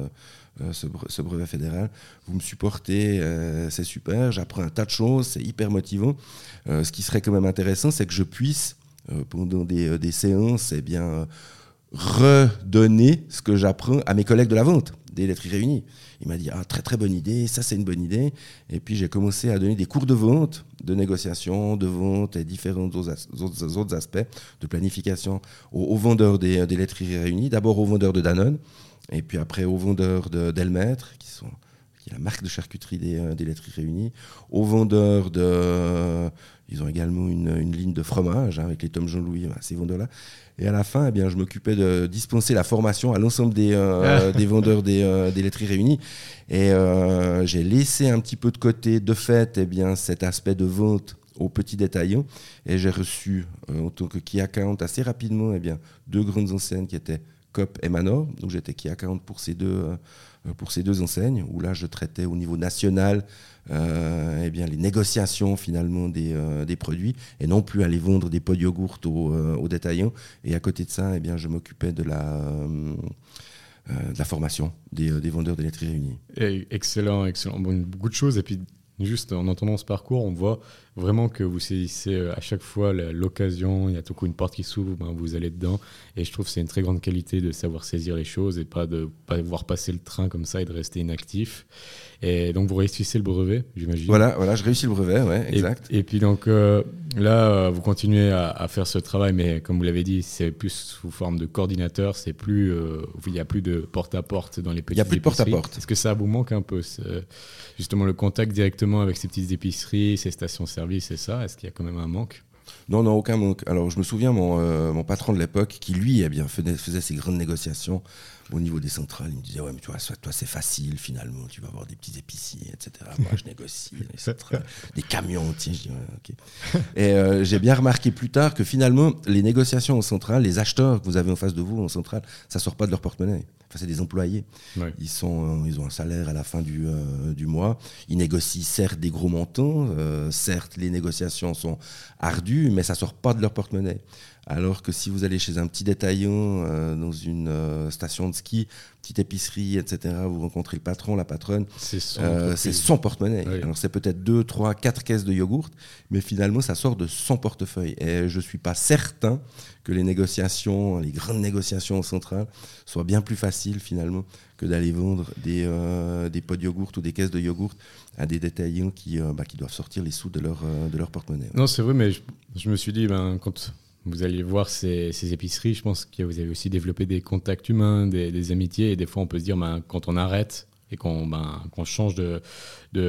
euh, brevet fédéral, vous me supportez, c'est super, j'apprends un tas de choses, c'est hyper motivant. ce qui serait quand même intéressant, c'est que je puisse pendant des, séances, eh bien redonner ce que j'apprends à mes collègues de la vente des laiteries réunies. Il m'a dit ah, très très bonne idée, ça c'est une bonne idée. Et puis j'ai commencé à donner des cours de vente, de négociation, de vente et différents autres, autres aspects de planification aux, vendeurs des, des laiteries réunies. D'abord aux vendeurs de Danone, et puis après aux vendeurs d'Elmaître, qui sont qui est la marque de charcuterie des, euh, des laiteries réunies, aux vendeurs de... Ils ont également une, une ligne de fromage hein, avec les Tom Jean-Louis, ces vendeurs-là. Et à la fin, eh bien, je m'occupais de dispenser la formation à l'ensemble des, euh, des vendeurs des, euh, des, laiteries réunies. Et euh, j'ai laissé un petit peu de côté, de fait, eh bien, cet aspect de vente aux petits détaillants. Et j'ai reçu, en tant que key account, assez rapidement, eh bien, deux grandes enseignes qui étaient COP et Manor. Donc j'étais à 40 pour ces deux pour ces deux enseignes où là je traitais au niveau national eh bien les négociations finalement des, des, produits et non plus aller vendre des pots de yogourt aux, détaillants. Et à côté de ça, eh bien je m'occupais de la de la formation des, des vendeurs de laiterie réunis. excellent, excellent. Bon, beaucoup de choses. Et puis, juste en entendant ce parcours, on voit vraiment que vous saisissez euh, à chaque fois l'occasion, il y a tout coup une porte qui s'ouvre, ben vous allez dedans. Et je trouve que c'est une très grande qualité de savoir saisir les choses et pas de pas voir passer le train comme ça et de rester inactif. Et donc vous réussissez le brevet, j'imagine. Voilà, voilà, je réussis le brevet, ouais, exact. Et, puis donc euh, là, euh, vous continuez à, faire ce travail, mais comme vous l'avez dit, c'est plus sous forme de coordinateur, c'est plus, il n'y a plus de porte-à-porte dans les petites Il n'y a plus de porte-à-porte. Est-ce que ça vous manque un peu, justement le contact directement avec ces petites épiceries, ces stations-service c'est ça? Est-ce qu'il y a quand même un manque? Non, non, aucun manque. Alors, je me souviens, mon, euh, mon patron de l'époque, qui lui eh bien, faisait, faisait ses grandes négociations au niveau des centrales, il me disait Ouais, mais tu vois, toi, c'est facile finalement, tu vas avoir des petits épiciers, etc. Moi, je négocie des camions, tiens, je dis ok. Et euh, j'ai bien remarqué plus tard que finalement, les négociations en centrale, les acheteurs que vous avez en face de vous en centrale, ça sort pas de leur porte-monnaie. Enfin, c'est des employés. Ils, sont, euh, ils ont un salaire à la fin du, euh, du mois. Ils négocient certes des gros montants, euh, certes les négociations sont ardues, mais ça sort pas de leur porte-monnaie. Alors que si vous allez chez un petit détaillant dans une station de ski, petite épicerie, etc., vous rencontrez le patron, la patronne, c'est son, porte-monnaie. Alors c'est peut-être deux, trois, quatre caisses de yogourt, mais finalement ça sort de son portefeuille. Et je suis pas certain que les négociations, les grandes négociations centrales, soient bien plus faciles finalement que d'aller vendre des, euh, des pots de yogourt ou des caisses de yogourt à des détaillants qui, euh, bah, qui doivent sortir les sous de leur, euh, de leur porte-monnaie. Non, c'est vrai, mais je, me suis dit, ben, quand vous allez voir ces, épiceries, je pense que vous avez aussi développé des contacts humains, des, amitiés, et des fois on peut se dire, ben, quand on arrête et qu'on ben, change de,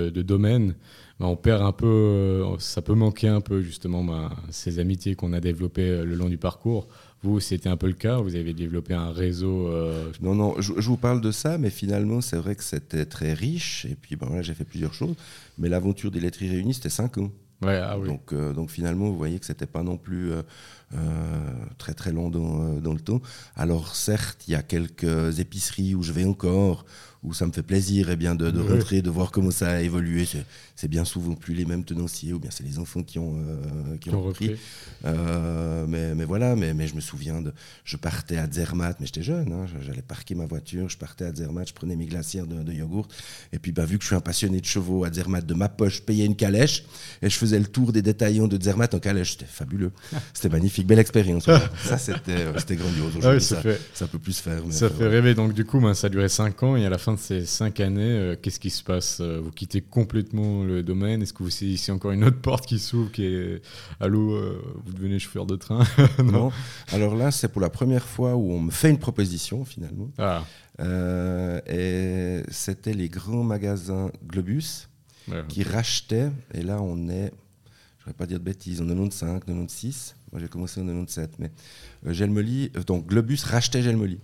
domaine, bah, on perd un peu, euh, ça peut manquer un peu justement bah, ces amitiés qu'on a développées euh, le long du parcours. Vous, c'était un peu le cas Vous avez développé un réseau euh, Non, non, je, vous parle de ça, mais finalement, c'est vrai que c'était très riche. Et puis, bon, là, j'ai fait plusieurs choses. Mais l'aventure des laiteries réunies, c'était 5 ans. Ah donc, donc, finalement, vous voyez que c'était pas non plus très très long dans, dans, le temps. Alors certes, il y a quelques épiceries où je vais encore, où ça me fait plaisir et eh bien, de, de rentrer, de voir comment ça a évolué. C'est bien souvent plus les mêmes tenanciers, ou bien c'est les enfants qui ont, euh, qui, ont, repris. Euh, mais, mais, voilà, mais, mais, je me souviens, de, je partais à Zermatt, mais j'étais jeune, hein, j'allais parquer ma voiture, je partais à Zermatt, je prenais mes glacières de, de yogourt. Et puis, bah, vu que je suis un passionné de chevaux à Zermatt, de ma poche, je payais une calèche et je faisais le tour des détaillants de Zermatt en calèche. C'était fabuleux. C'était magnifique, belle expérience. ça, c'était grandiose. Ah ça, peut plus se faire. ça fait rêver. Donc, du coup, ben, ça a duré 5 ans et à la fin de ces cinq années, euh, qu'est-ce qui se passe euh, Vous quittez complètement le domaine Est-ce que vous saisissez encore une autre porte qui s'ouvre qui est Allô, euh, vous devenez chauffeur de train? Non. Alors là, c'est pour la première fois où on me fait une proposition finalement. Ah. et c'était les grands magasins Globus qui rachetaient, et là on est, je ne vais pas dire de bêtises, en 95, 96. Moi j'ai commencé en 97, mais Gelmoli, donc Globus rachetait Gelmoli.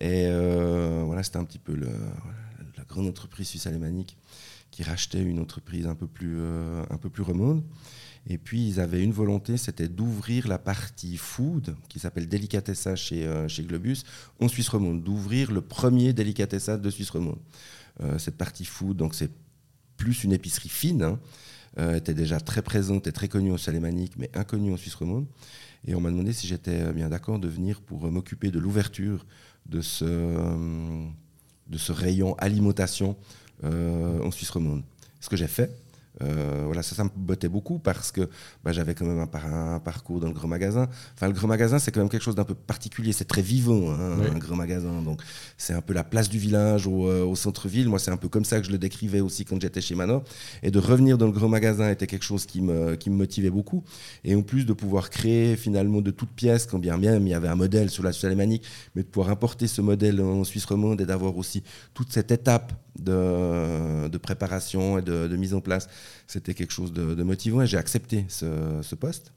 Et euh, voilà, c'était un petit peu la grande entreprise suisse-alémanique qui rachetait une entreprise un peu plus, euh, un peu plus remonte. Et puis, ils avaient une volonté, c'était d'ouvrir la partie food, qui s'appelle Delicatessa chez, euh, chez Globus, en Suisse romande, d'ouvrir le premier Delicatessa de Suisse romande. cette partie food, donc c'est plus une épicerie fine, hein, était déjà très présente et très connue au Salémanique, mais inconnue en Suisse romande. Et on m'a demandé si j'étais bien d'accord de venir pour m'occuper de l'ouverture de ce, euh, rayon alimentation euh, en Suisse romande. Ce que j'ai fait, euh, voilà, ça, ça me bottait beaucoup parce que bah, j'avais quand même un, parcours dans le grand magasin. Enfin, le grand magasin, c'est quand même quelque chose d'un peu particulier. C'est très vivant, hein, un grand magasin. Donc, c'est un peu la place du village au, au centre-ville. Moi, c'est un peu comme ça que je le décrivais aussi quand j'étais chez Manor. Et de revenir dans le grand magasin était quelque chose qui me, qui me motivait beaucoup. Et en plus de pouvoir créer finalement de toutes pièces, quand bien même il y avait un modèle sur la Suisse alémanique, mais de pouvoir importer ce modèle en Suisse romande et d'avoir aussi toute cette étape de, de préparation et de, de mise en place c'était quelque chose de, motivant et j'ai accepté ce, poste.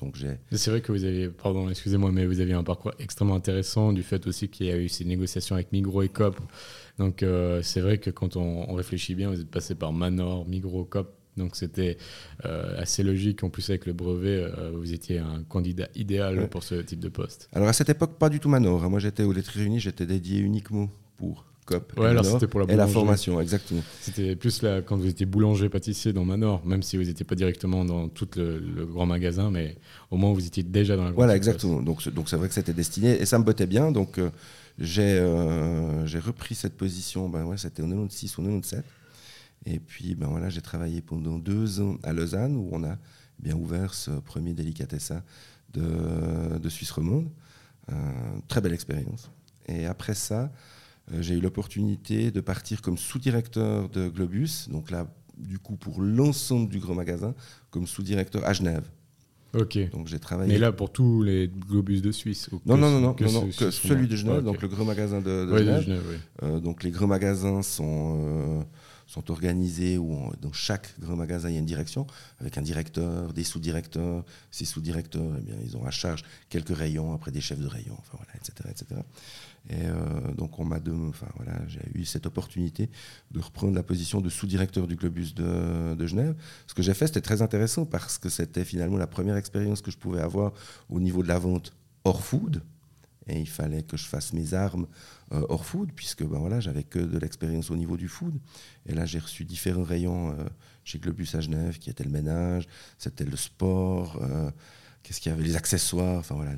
Donc j'ai. C'est vrai que vous avez, pardon, excusez-moi, mais vous aviez un parcours extrêmement intéressant du fait aussi qu'il y a eu ces négociations avec Migros et Coop. Donc euh, c'est vrai que quand on, réfléchit bien, vous êtes passé par Manor, Migros, Coop, Donc c'était assez logique. En plus, avec le brevet, vous étiez un candidat idéal pour ce type de poste. Alors à cette époque, pas du tout Manor. Moi, j'étais au Lettres Unis, j'étais dédié uniquement pour COP ouais, alors c'était pour la et la formation, exactement. C'était plus là, quand vous étiez boulanger-pâtissier dans Manor, même si vous n'étiez pas directement dans tout le, grand magasin, mais au moins vous étiez déjà dans la Voilà, exactement. Donc donc c'est vrai que c'était destiné et ça me bottait bien. Donc euh, j'ai euh, j'ai repris cette position, ben ouais, c'était en 96 ou 97. Et puis ben voilà, j'ai travaillé pendant deux ans à Lausanne où on a bien ouvert ce premier délicatessa de, de Suisse romande. Euh, très belle expérience. Et après ça, j'ai eu l'opportunité de partir comme sous-directeur de Globus, donc là, du coup, pour l'ensemble du grand magasin, comme sous-directeur à Genève. Ok. Donc j'ai travaillé. Mais là, pour tous les Globus de Suisse Non, non, non, non, que, non, que celui de Genève, donc le grand magasin de, Genève. Euh, donc les grands magasins sont. Euh, sont organisés où dans chaque grand magasin il y a une direction avec un directeur, des sous-directeurs. Ces sous-directeurs, eh bien, ils ont à charge quelques rayons, après des chefs de rayon, enfin voilà, etc., etc. Et euh, donc on m'a enfin voilà, j'ai eu cette opportunité de reprendre la position de sous-directeur du Globus de, Genève. Ce que j'ai fait, c'était très intéressant parce que c'était finalement la première expérience que je pouvais avoir au niveau de la vente hors food. Et il fallait que je fasse mes armes euh, hors food, puisque ben voilà, j'avais que de l'expérience au niveau du food. Et là, j'ai reçu différents rayons euh, chez Globus à Genève, qui étaient le ménage, c'était le sport, qu'est-ce qu'il y avait, les accessoires, enfin voilà,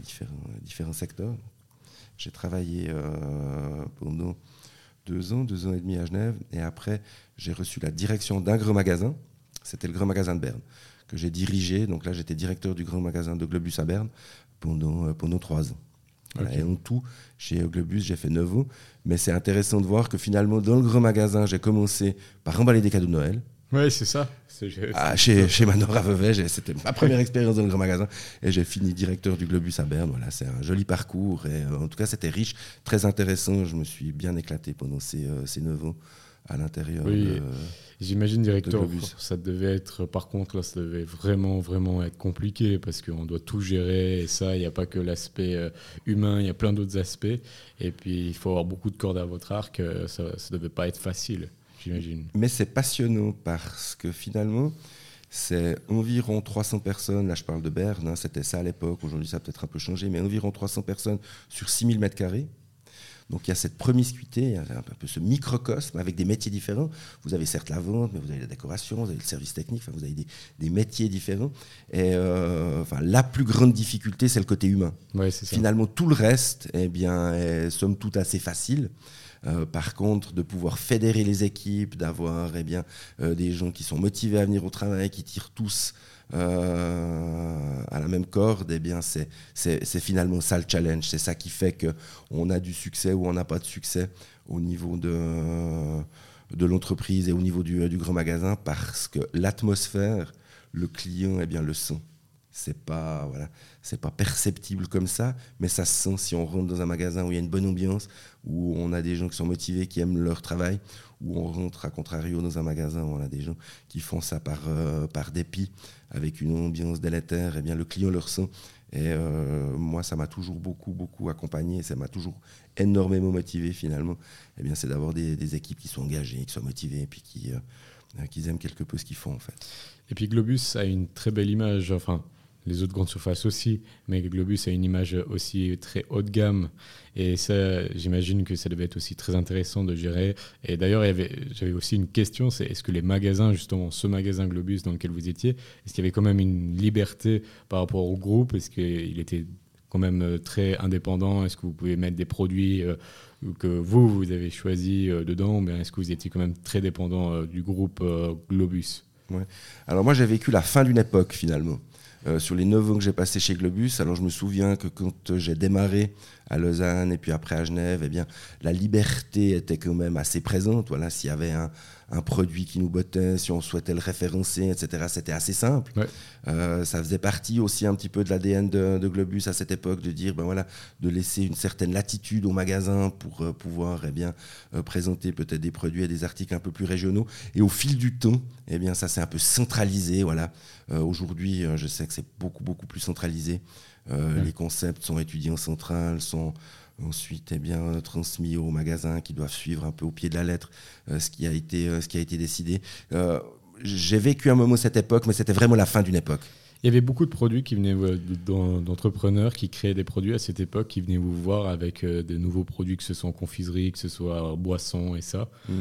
différents secteurs. J'ai travaillé euh, pendant deux ans, deux ans et demi à Genève. Et après, j'ai reçu la direction d'un grand magasin. C'était le grand magasin de Berne, que j'ai dirigé. Donc là, j'étais directeur du grand magasin de Globus à Berne pendant, euh, pendant trois ans. Et en tout, chez Globus, j'ai fait neuf ans. Mais c'est intéressant de voir que finalement, dans le grand magasin, j'ai commencé par emballer des cadeaux de Noël. Oui, c'est ça. Ah, chez, chez Manor à Vevey, c'était ma première expérience dans le grand magasin. Et j'ai fini directeur du Globus à Berne. Voilà, c'est un joli parcours. Et euh, en tout cas, c'était riche, très intéressant. Je me suis bien éclaté pendant ces, euh, ces 9 ans à l'intérieur. Oui, j'imagine directeur. Ça devait être, par contre, là, ça devait vraiment, vraiment être compliqué parce qu'on doit tout gérer. Et ça, il n'y a pas que l'aspect euh, humain, il y a plein d'autres aspects. Et puis, il faut avoir beaucoup de cordes à votre arc. Ça ne devait pas être facile. Mais c'est passionnant parce que finalement, c'est environ 300 personnes, là je parle de Berne, hein, c'était ça à l'époque, aujourd'hui ça a peut-être un peu changé, mais environ 300 personnes sur 6000 mètres carrés. Donc il y a cette promiscuité, un peu ce microcosme avec des métiers différents. Vous avez certes la vente, mais vous avez la décoration, vous avez le service technique, vous avez des, métiers différents. Et euh, enfin, la plus grande difficulté, c'est le côté humain. Finalement, tout le reste, eh bien, est somme toute assez facile. Euh, par contre, de pouvoir fédérer les équipes, d'avoir eh euh, des gens qui sont motivés à venir au travail, qui tirent tous euh, à la même corde, eh c'est, finalement ça le challenge. C'est ça qui fait qu'on a du succès ou on n'a pas de succès au niveau de, l'entreprise et au niveau du, grand magasin parce que l'atmosphère, le client eh bien, le sent c'est pas voilà c'est pas perceptible comme ça mais ça se sent si on rentre dans un magasin où il y a une bonne ambiance où on a des gens qui sont motivés qui aiment leur travail où on rentre à contrario dans un magasin où on a des gens qui font ça par euh, par dépit avec une ambiance délétère et bien le client le ressent. Et euh, moi ça m'a toujours beaucoup beaucoup accompagné ça m'a toujours énormément motivé finalement. Et bien c'est d'avoir des, équipes qui sont engagées qui sont motivées et puis qui euh, aiment quelque peu ce qu'ils font en fait. Et puis Globus a une très belle image enfin les autres grandes surfaces aussi, mais Globus a une image aussi très haut de gamme. Et ça, j'imagine que ça devait être aussi très intéressant de gérer. Et d'ailleurs, j'avais aussi une question, c'est est-ce que les magasins, justement, ce magasin Globus dans lequel vous étiez, est-ce qu'il y avait quand même une liberté par rapport au groupe? Est-ce qu'il était quand même euh, très indépendant? Est-ce que vous pouvez mettre des produits euh, que vous, vous avez choisi euh, dedans? Ou est-ce que vous étiez quand même très dépendant du groupe Globus? Alors moi, j'ai vécu la fin d'une époque, finalement. Euh, sur les 9 ans que j'ai passé chez Globus, alors je me souviens que quand j'ai démarré à Lausanne et puis après à Genève, eh bien, la liberté était quand même assez présente. Voilà, s'il y avait un, un produit qui nous bottait, si on souhaitait le référencer, etc. C'était assez simple. Euh, ça faisait partie aussi un petit peu de l'ADN de, Globus à cette époque, de dire, ben voilà, de laisser une certaine latitude au magasin pour euh, pouvoir eh bien, euh, présenter peut-être des produits et des articles un peu plus régionaux. Et au fil du temps, eh bien, ça s'est un peu centralisé. Voilà. Aujourd'hui, je sais que c'est beaucoup, beaucoup plus centralisé. Les concepts sont étudiés en centrale, sont ensuite eh bien, transmis aux magasins qui doivent suivre un peu au pied de la lettre ce, qui a été, ce qui a été décidé j'ai vécu un moment cette époque, mais c'était vraiment la fin d'une époque. Il y avait beaucoup de produits qui venaient d'entrepreneurs qui créaient des produits à cette époque, qui venaient vous voir avec euh, des nouveaux produits, que ce soit en confiserie, que ce soit en boisson et ça. Mmh.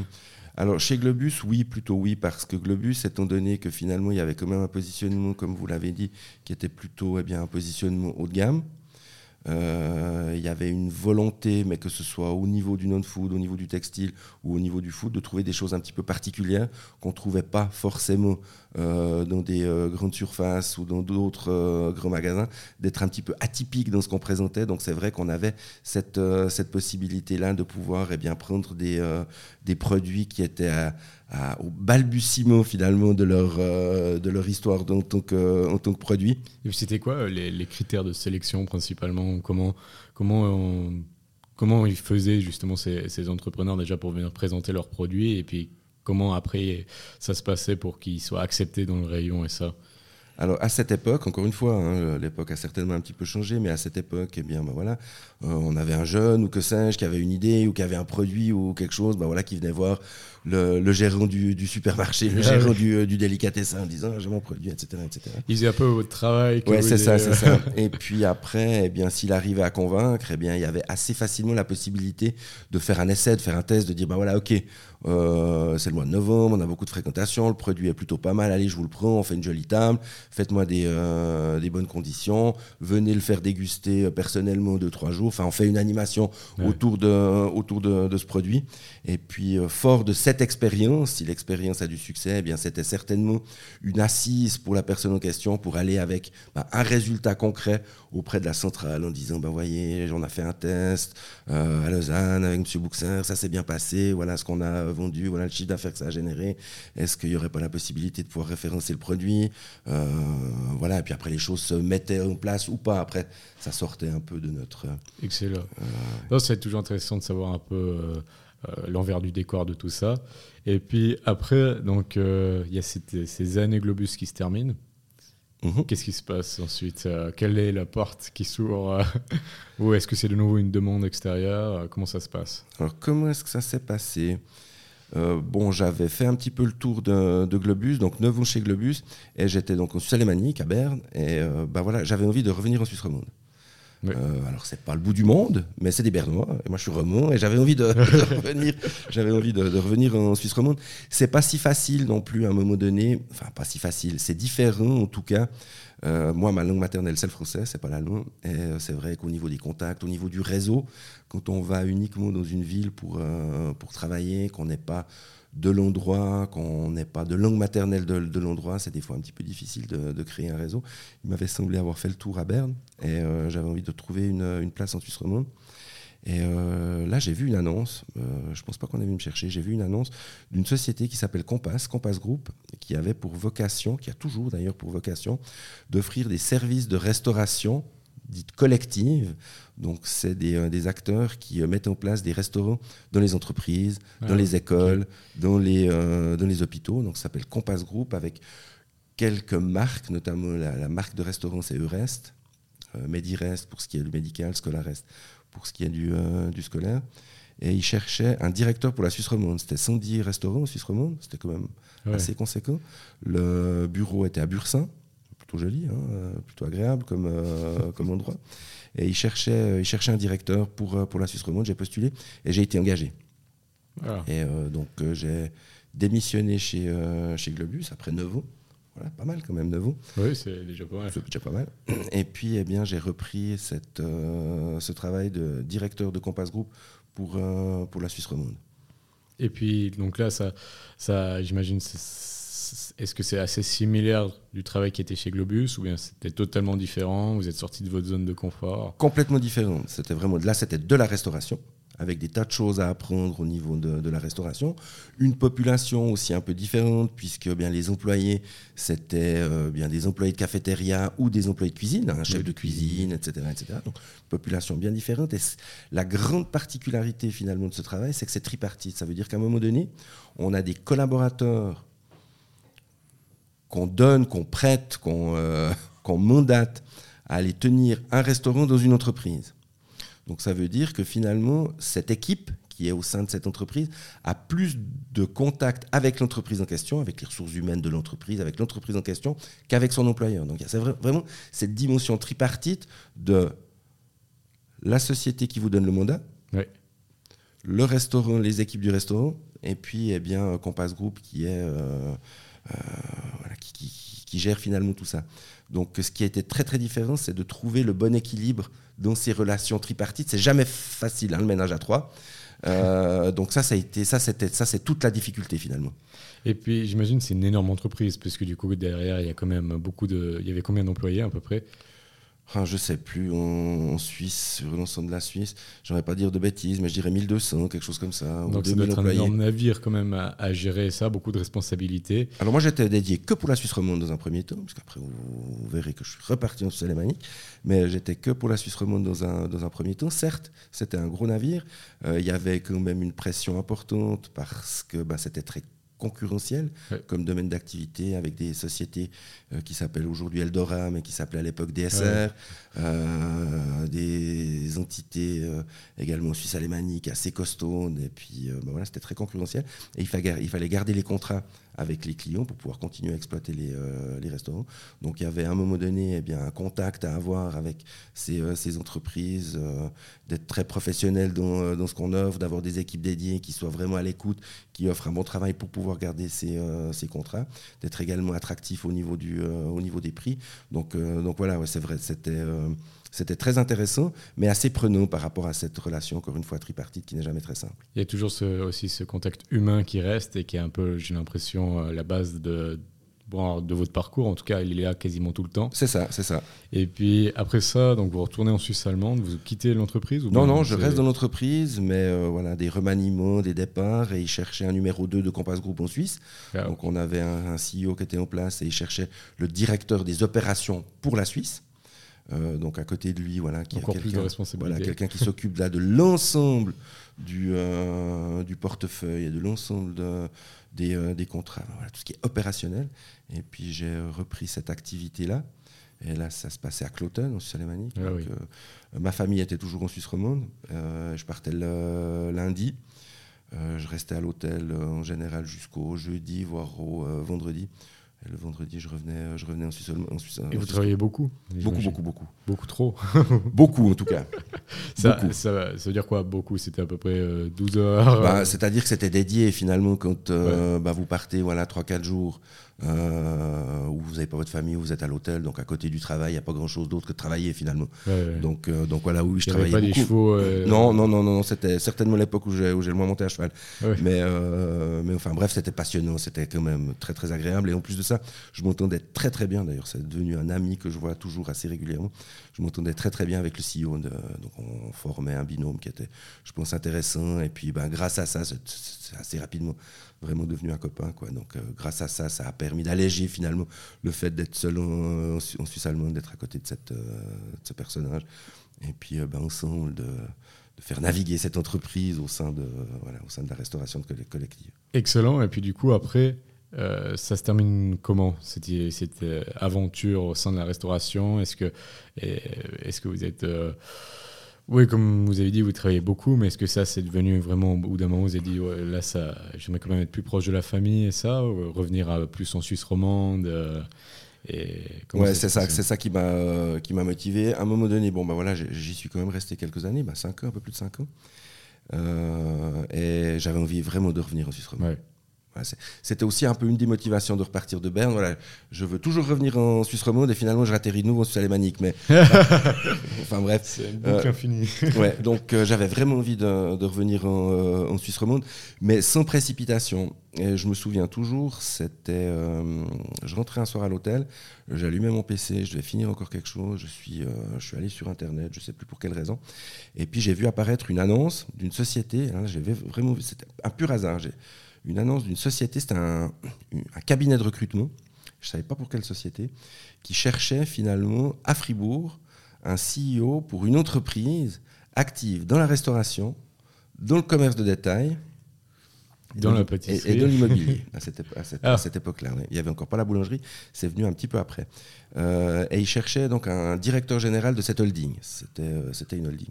Alors chez Globus, oui, plutôt oui, parce que Globus, étant donné que finalement il y avait quand même un positionnement, comme vous l'avez dit, qui était plutôt eh un positionnement haut de gamme, euh, il y avait une volonté, mais que ce soit au niveau du non-food, au niveau du textile ou au niveau du food, de trouver des choses un petit peu particulières qu'on ne trouvait pas forcément euh, dans des euh, grandes surfaces ou dans d'autres grands magasins, d'être un petit peu atypique dans ce qu'on présentait. Donc c'est vrai qu'on avait cette, cette possibilité-là de pouvoir eh bien, prendre des, des produits qui étaient au balbutiement finalement de leur, euh, de leur histoire en tant que, en tant que produit. Et c'était quoi euh, les, critères de sélection principalement? Comment, comment, comment ils faisaient justement ces, ces, entrepreneurs déjà pour venir présenter leurs produits? Et puis comment après ça se passait pour qu'ils soient acceptés dans le rayon et ça? Alors à cette époque, encore une fois, hein, l'époque a certainement un petit peu changé, mais à cette époque, eh bien, ben voilà, euh, on avait un jeune ou que sais-je qui avait une idée ou qui avait un produit ou quelque chose, ben voilà, qui venait voir le, gérant du, supermarché, le ah gérant du, du, délicatessin en disant ah, j'ai mon produit, etc., etc. Il faisait un peu votre travail. Oui, c'est ça, c'est ça. Et puis après, eh bien, s'il arrivait à convaincre, eh bien, il y avait assez facilement la possibilité de faire un essai, de faire un test, de dire ben voilà, ok, euh, c'est le mois de novembre, on a beaucoup de fréquentation, le produit est plutôt pas mal, allez, je vous le prends, on fait une jolie table, faites-moi des, euh, des bonnes conditions, venez le faire déguster euh, personnellement deux, trois jours, enfin, on fait une animation autour, de, autour de, de, ce produit. Et puis, fort de cette expérience, si l'expérience a du succès, eh bien, c'était certainement une assise pour la personne en question pour aller avec bah, un résultat concret auprès de la centrale en disant, ben voyez, on a fait un test à Lausanne avec M. Bouxer, ça s'est bien passé, voilà ce qu'on a vendu, voilà le chiffre d'affaires que ça a généré. Est-ce qu'il n'y aurait pas la possibilité de pouvoir référencer le produit? Euh, Voilà, et puis après les choses se mettaient en place ou pas. Après, ça sortait un peu de notre. Euh, Excellent. Euh, c'est toujours intéressant de savoir un peu l'envers du décor de tout ça. Et puis après, donc il y a ces années Globus qui se terminent. Mhm. Qu'est-ce qui se passe ensuite Quelle est la porte qui s'ouvre Ou est-ce que c'est de nouveau une demande extérieure Comment ça se passe? Alors, comment est-ce que ça s'est passé? Euh, bon, j'avais fait un petit peu le tour de, Globus, donc 9 ans chez Globus, et j'étais donc au Suisse alémanique à Berne, et euh, bah voilà, j'avais envie de revenir en Suisse romande. Euh, alors c'est pas le bout du monde, mais c'est des Bernois, et moi je suis romand, et j'avais envie de, revenir, j'avais envie de, revenir en Suisse romande. C'est pas si facile non plus à un moment donné, enfin pas si facile, c'est différent en tout cas euh, moi, ma langue maternelle, c'est le français, c'est pas l'allemand. Et euh, c'est vrai qu'au niveau des contacts, au niveau du réseau, quand on va uniquement dans une ville pour, euh, travailler, qu'on n'est pas de l'endroit, qu'on n'est pas de langue maternelle de, l'endroit, c'est des fois un petit peu difficile de, créer un réseau. Il m'avait semblé avoir fait le tour à Berne et j'avais envie de trouver une, une place en Suisse romande. Et euh, là, j'ai vu une annonce, euh, je ne pense pas qu'on ait vu me chercher, j'ai vu une annonce d'une société qui s'appelle Compass, Compass Group, qui avait pour vocation, qui a toujours d'ailleurs pour vocation, d'offrir des services de restauration dites collectives. Donc, c'est des, euh, acteurs qui mettent en place des restaurants dans les entreprises, dans ah, les écoles, dans, les, dans les hôpitaux. Donc, ça s'appelle Compass Group avec quelques marques, notamment la, marque de restaurant, c'est Eurest, Medirest pour ce qui est du médical, Scolarest pour ce qui est du, euh, du scolaire. Et il cherchait un directeur pour la Suisse romande. C'était 110 restaurants en Suisse romande, c'était quand même assez conséquent. Le bureau était à Bursin, plutôt joli, hein, euh, plutôt agréable comme, euh, comme endroit. Et il cherchait, il cherchait un directeur pour, pour la Suisse romande. J'ai postulé et j'ai été engagé. Ah. Et donc j'ai démissionné chez, chez Globus après 9 ans. Voilà, pas mal quand même, de vous. Oui, c'est déjà pas mal. C'est déjà pas mal. Et puis, eh bien, j'ai repris cette, euh, ce travail de directeur de Compass Group pour, euh, pour la Suisse romande. Et puis, donc là, ça, ça j'imagine, est-ce que c'est assez similaire du travail qui était chez Globus ou bien c'était totalement différent? Vous êtes sorti de votre zone de confort? Complètement différent. C'était vraiment là, c'était de la restauration avec des tas de choses à apprendre au niveau de, la restauration. Une population aussi un peu différente, puisque bien, les employés, c'était euh, bien des employés de cafétéria ou des employés de cuisine, un chef de cuisine, etc. etc. Donc, population bien différente. Et la grande particularité finalement de ce travail, c'est que c'est tripartite. Ça veut dire qu'à un moment donné, on a des collaborateurs qu'on donne, qu'on prête, qu'on euh, qu'on mandate à aller tenir un restaurant dans une entreprise. Donc ça veut dire que finalement, cette équipe qui est au sein de cette entreprise a plus de contact avec l'entreprise en question, avec les ressources humaines de l'entreprise, avec l'entreprise en question, qu'avec son employeur. Donc c'est vraiment cette dimension tripartite de la société qui vous donne le mandat, le restaurant, les équipes du restaurant, et puis eh bien Compass Group qui est euh, euh, qui, gère finalement tout ça. Donc ce qui a été très très différent, c'est de trouver le bon équilibre dans ces relations tripartites. C'est jamais facile, hein, le ménage à trois. Euh, donc ça, ça a été, ça c'était, ça c'est toute la difficulté finalement. Et puis j'imagine c'est une énorme entreprise puisque du coup derrière il y a quand même beaucoup de, il y avait combien d'employés à peu près? Ah, je sais plus, en, Suisse, sur l'ensemble de la Suisse, j'aimerais pas dire de bêtises, mais je dirais 1200, quelque chose comme ça. Donc c'est un énorme navire quand même à, gérer ça, beaucoup de responsabilités. Alors moi j'étais dédié que pour la Suisse romande dans un premier temps, parce qu'après vous, verrez que je suis reparti en Suisse alémanique, mais j'étais que pour la Suisse romande dans un, dans un premier temps. Certes, c'était un gros navire, euh, il y avait quand même une pression importante parce que bah, c'était très concurrentiel comme domaine d'activité avec des sociétés euh, qui s'appellent aujourd'hui Eldora mais qui s'appelaient à l'époque DSR, euh, des entités euh, également suisse alémaniques assez costauds et puis bah voilà, c'était très concurrentiel. Et il fallait garder les contrats avec les clients pour pouvoir continuer à exploiter les, euh, les restaurants. Donc il y avait à un moment donné eh bien, un contact à avoir avec ces, euh, entreprises, euh, d'être très professionnel dans, ce qu'on offre, d'avoir des équipes dédiées qui soient vraiment à l'écoute, qui offrent un bon travail pour pouvoir garder ces, contrats, d'être également attractif au niveau, du, au niveau des prix. Donc, donc voilà, c'est vrai, c'était c'était très intéressant, mais assez prenant par rapport à cette relation, encore une fois, tripartite, qui n'est jamais très simple. Il y a toujours aussi ce contact humain qui reste et qui est un peu, j'ai l'impression, euh, la base de, bon, de votre parcours. En tout cas, il est là quasiment tout le temps. C'est ça, c'est ça. Et puis après ça, donc vous retournez en Suisse allemande, vous quittez l'entreprise Non, non, je reste dans l'entreprise, mais euh, voilà, des remaniements, des départs, et ils cherchaient un numéro 2 de Compass Group en Suisse. Ah, donc on avait un, un, CEO qui était en place et il cherchait le directeur des opérations pour la Suisse. Euh, donc à côté de lui, voilà, qui Voilà, quelqu'un qui s'occupe là de l'ensemble du, euh, du portefeuille et de l'ensemble des, euh, des, contrats, voilà, tout ce qui est opérationnel. Et puis j'ai repris cette activité-là. Et là, ça se passait à Cloten, en Suisse alémanique. Ah ma famille était toujours en Suisse romande. je partais le lundi. je restais à l'hôtel en général jusqu'au jeudi, voire au vendredi le vendredi, je revenais, euh, je revenais en Suisse. En Suisse et vous travaillez beaucoup Beaucoup, beaucoup, beaucoup. Beaucoup trop Beaucoup, en tout cas. ça, ça, veut dire quoi, beaucoup? C'était à peu près 12 euh, heures? Bah, euh C'est-à-dire que c'était dédié, finalement, quand bah, vous partez voilà, 3-4 jours euh, où vous n'avez pas votre famille, où vous êtes à l'hôtel, donc à côté du travail, il n'y a pas grand-chose d'autre que de travailler finalement. Donc, euh, donc voilà, oui, je travaillais pas beaucoup. Des chevaux, euh, non, non, non, non, c'était certainement l'époque où j'ai le moins monté à cheval. Mais, mais enfin bref, c'était passionnant, c'était quand même très très agréable. Et en plus de ça, je m'entendais très très bien d'ailleurs, c'est devenu un ami que je vois toujours assez régulièrement. Je m'entendais très très bien avec le CEO, de, donc on formait un binôme qui était, je pense, intéressant. Et puis ben, grâce à ça, c'est assez rapidement vraiment devenu un copain. Quoi. Donc, euh, grâce à ça, ça a permis d'alléger finalement le fait d'être seul en, Suisse allemande, d'être à côté de, cette, euh, ce personnage. Et puis, euh, ben, ensemble, de, de, faire naviguer cette entreprise au sein de, voilà, au sein de la restauration de collective. Excellent. Et puis, du coup, après, ça se termine comment cette, cette aventure au sein de la restauration? Est-ce que, est, -ce que vous êtes oui, comme vous avez dit, vous travaillez beaucoup, mais est-ce que ça, c'est devenu vraiment, au bout d'un moment, vous avez dit, là, ça, j'aimerais quand même être plus proche de la famille et ça, revenir à plus en Suisse romande euh, et ouais, c'est ça, c'est ça qui m'a qui m'a motivé. À un moment donné, bon, bah voilà, j'y suis quand même resté quelques années, bah, 5 ans, un peu plus de 5 ans. Euh, et j'avais envie vraiment de revenir en Suisse romande. C'était aussi un peu une des motivations de repartir de Berne. Voilà, je veux toujours revenir en Suisse romande et finalement je atterris de nouveau en Suisse alémanique. Mais enfin bref, c'est une boucle euh, ouais, donc euh, j'avais vraiment envie de, de revenir en, euh, en, Suisse romande, mais sans précipitation. Et je me souviens toujours, c'était, je rentrais un soir à l'hôtel, j'allumais mon PC, je devais finir encore quelque chose. Je suis, je suis allé sur internet, je sais plus pour quelle raison, et puis j'ai vu apparaître une annonce d'une société. Hein, j'avais vraiment, c'était un pur hasard. J'ai une annonce d'une société, c'était un, cabinet de recrutement, je ne savais pas pour quelle société, qui cherchait finalement à Fribourg un CEO pour une entreprise active dans la restauration, dans le commerce de détail, dans la Et, dans l'immobilier à cette, ah. cette, époque-là. Il n'y avait encore pas la boulangerie, c'est venu un petit peu après. Euh, et il cherchait donc un directeur général de cette holding. C'était, euh, c'était une holding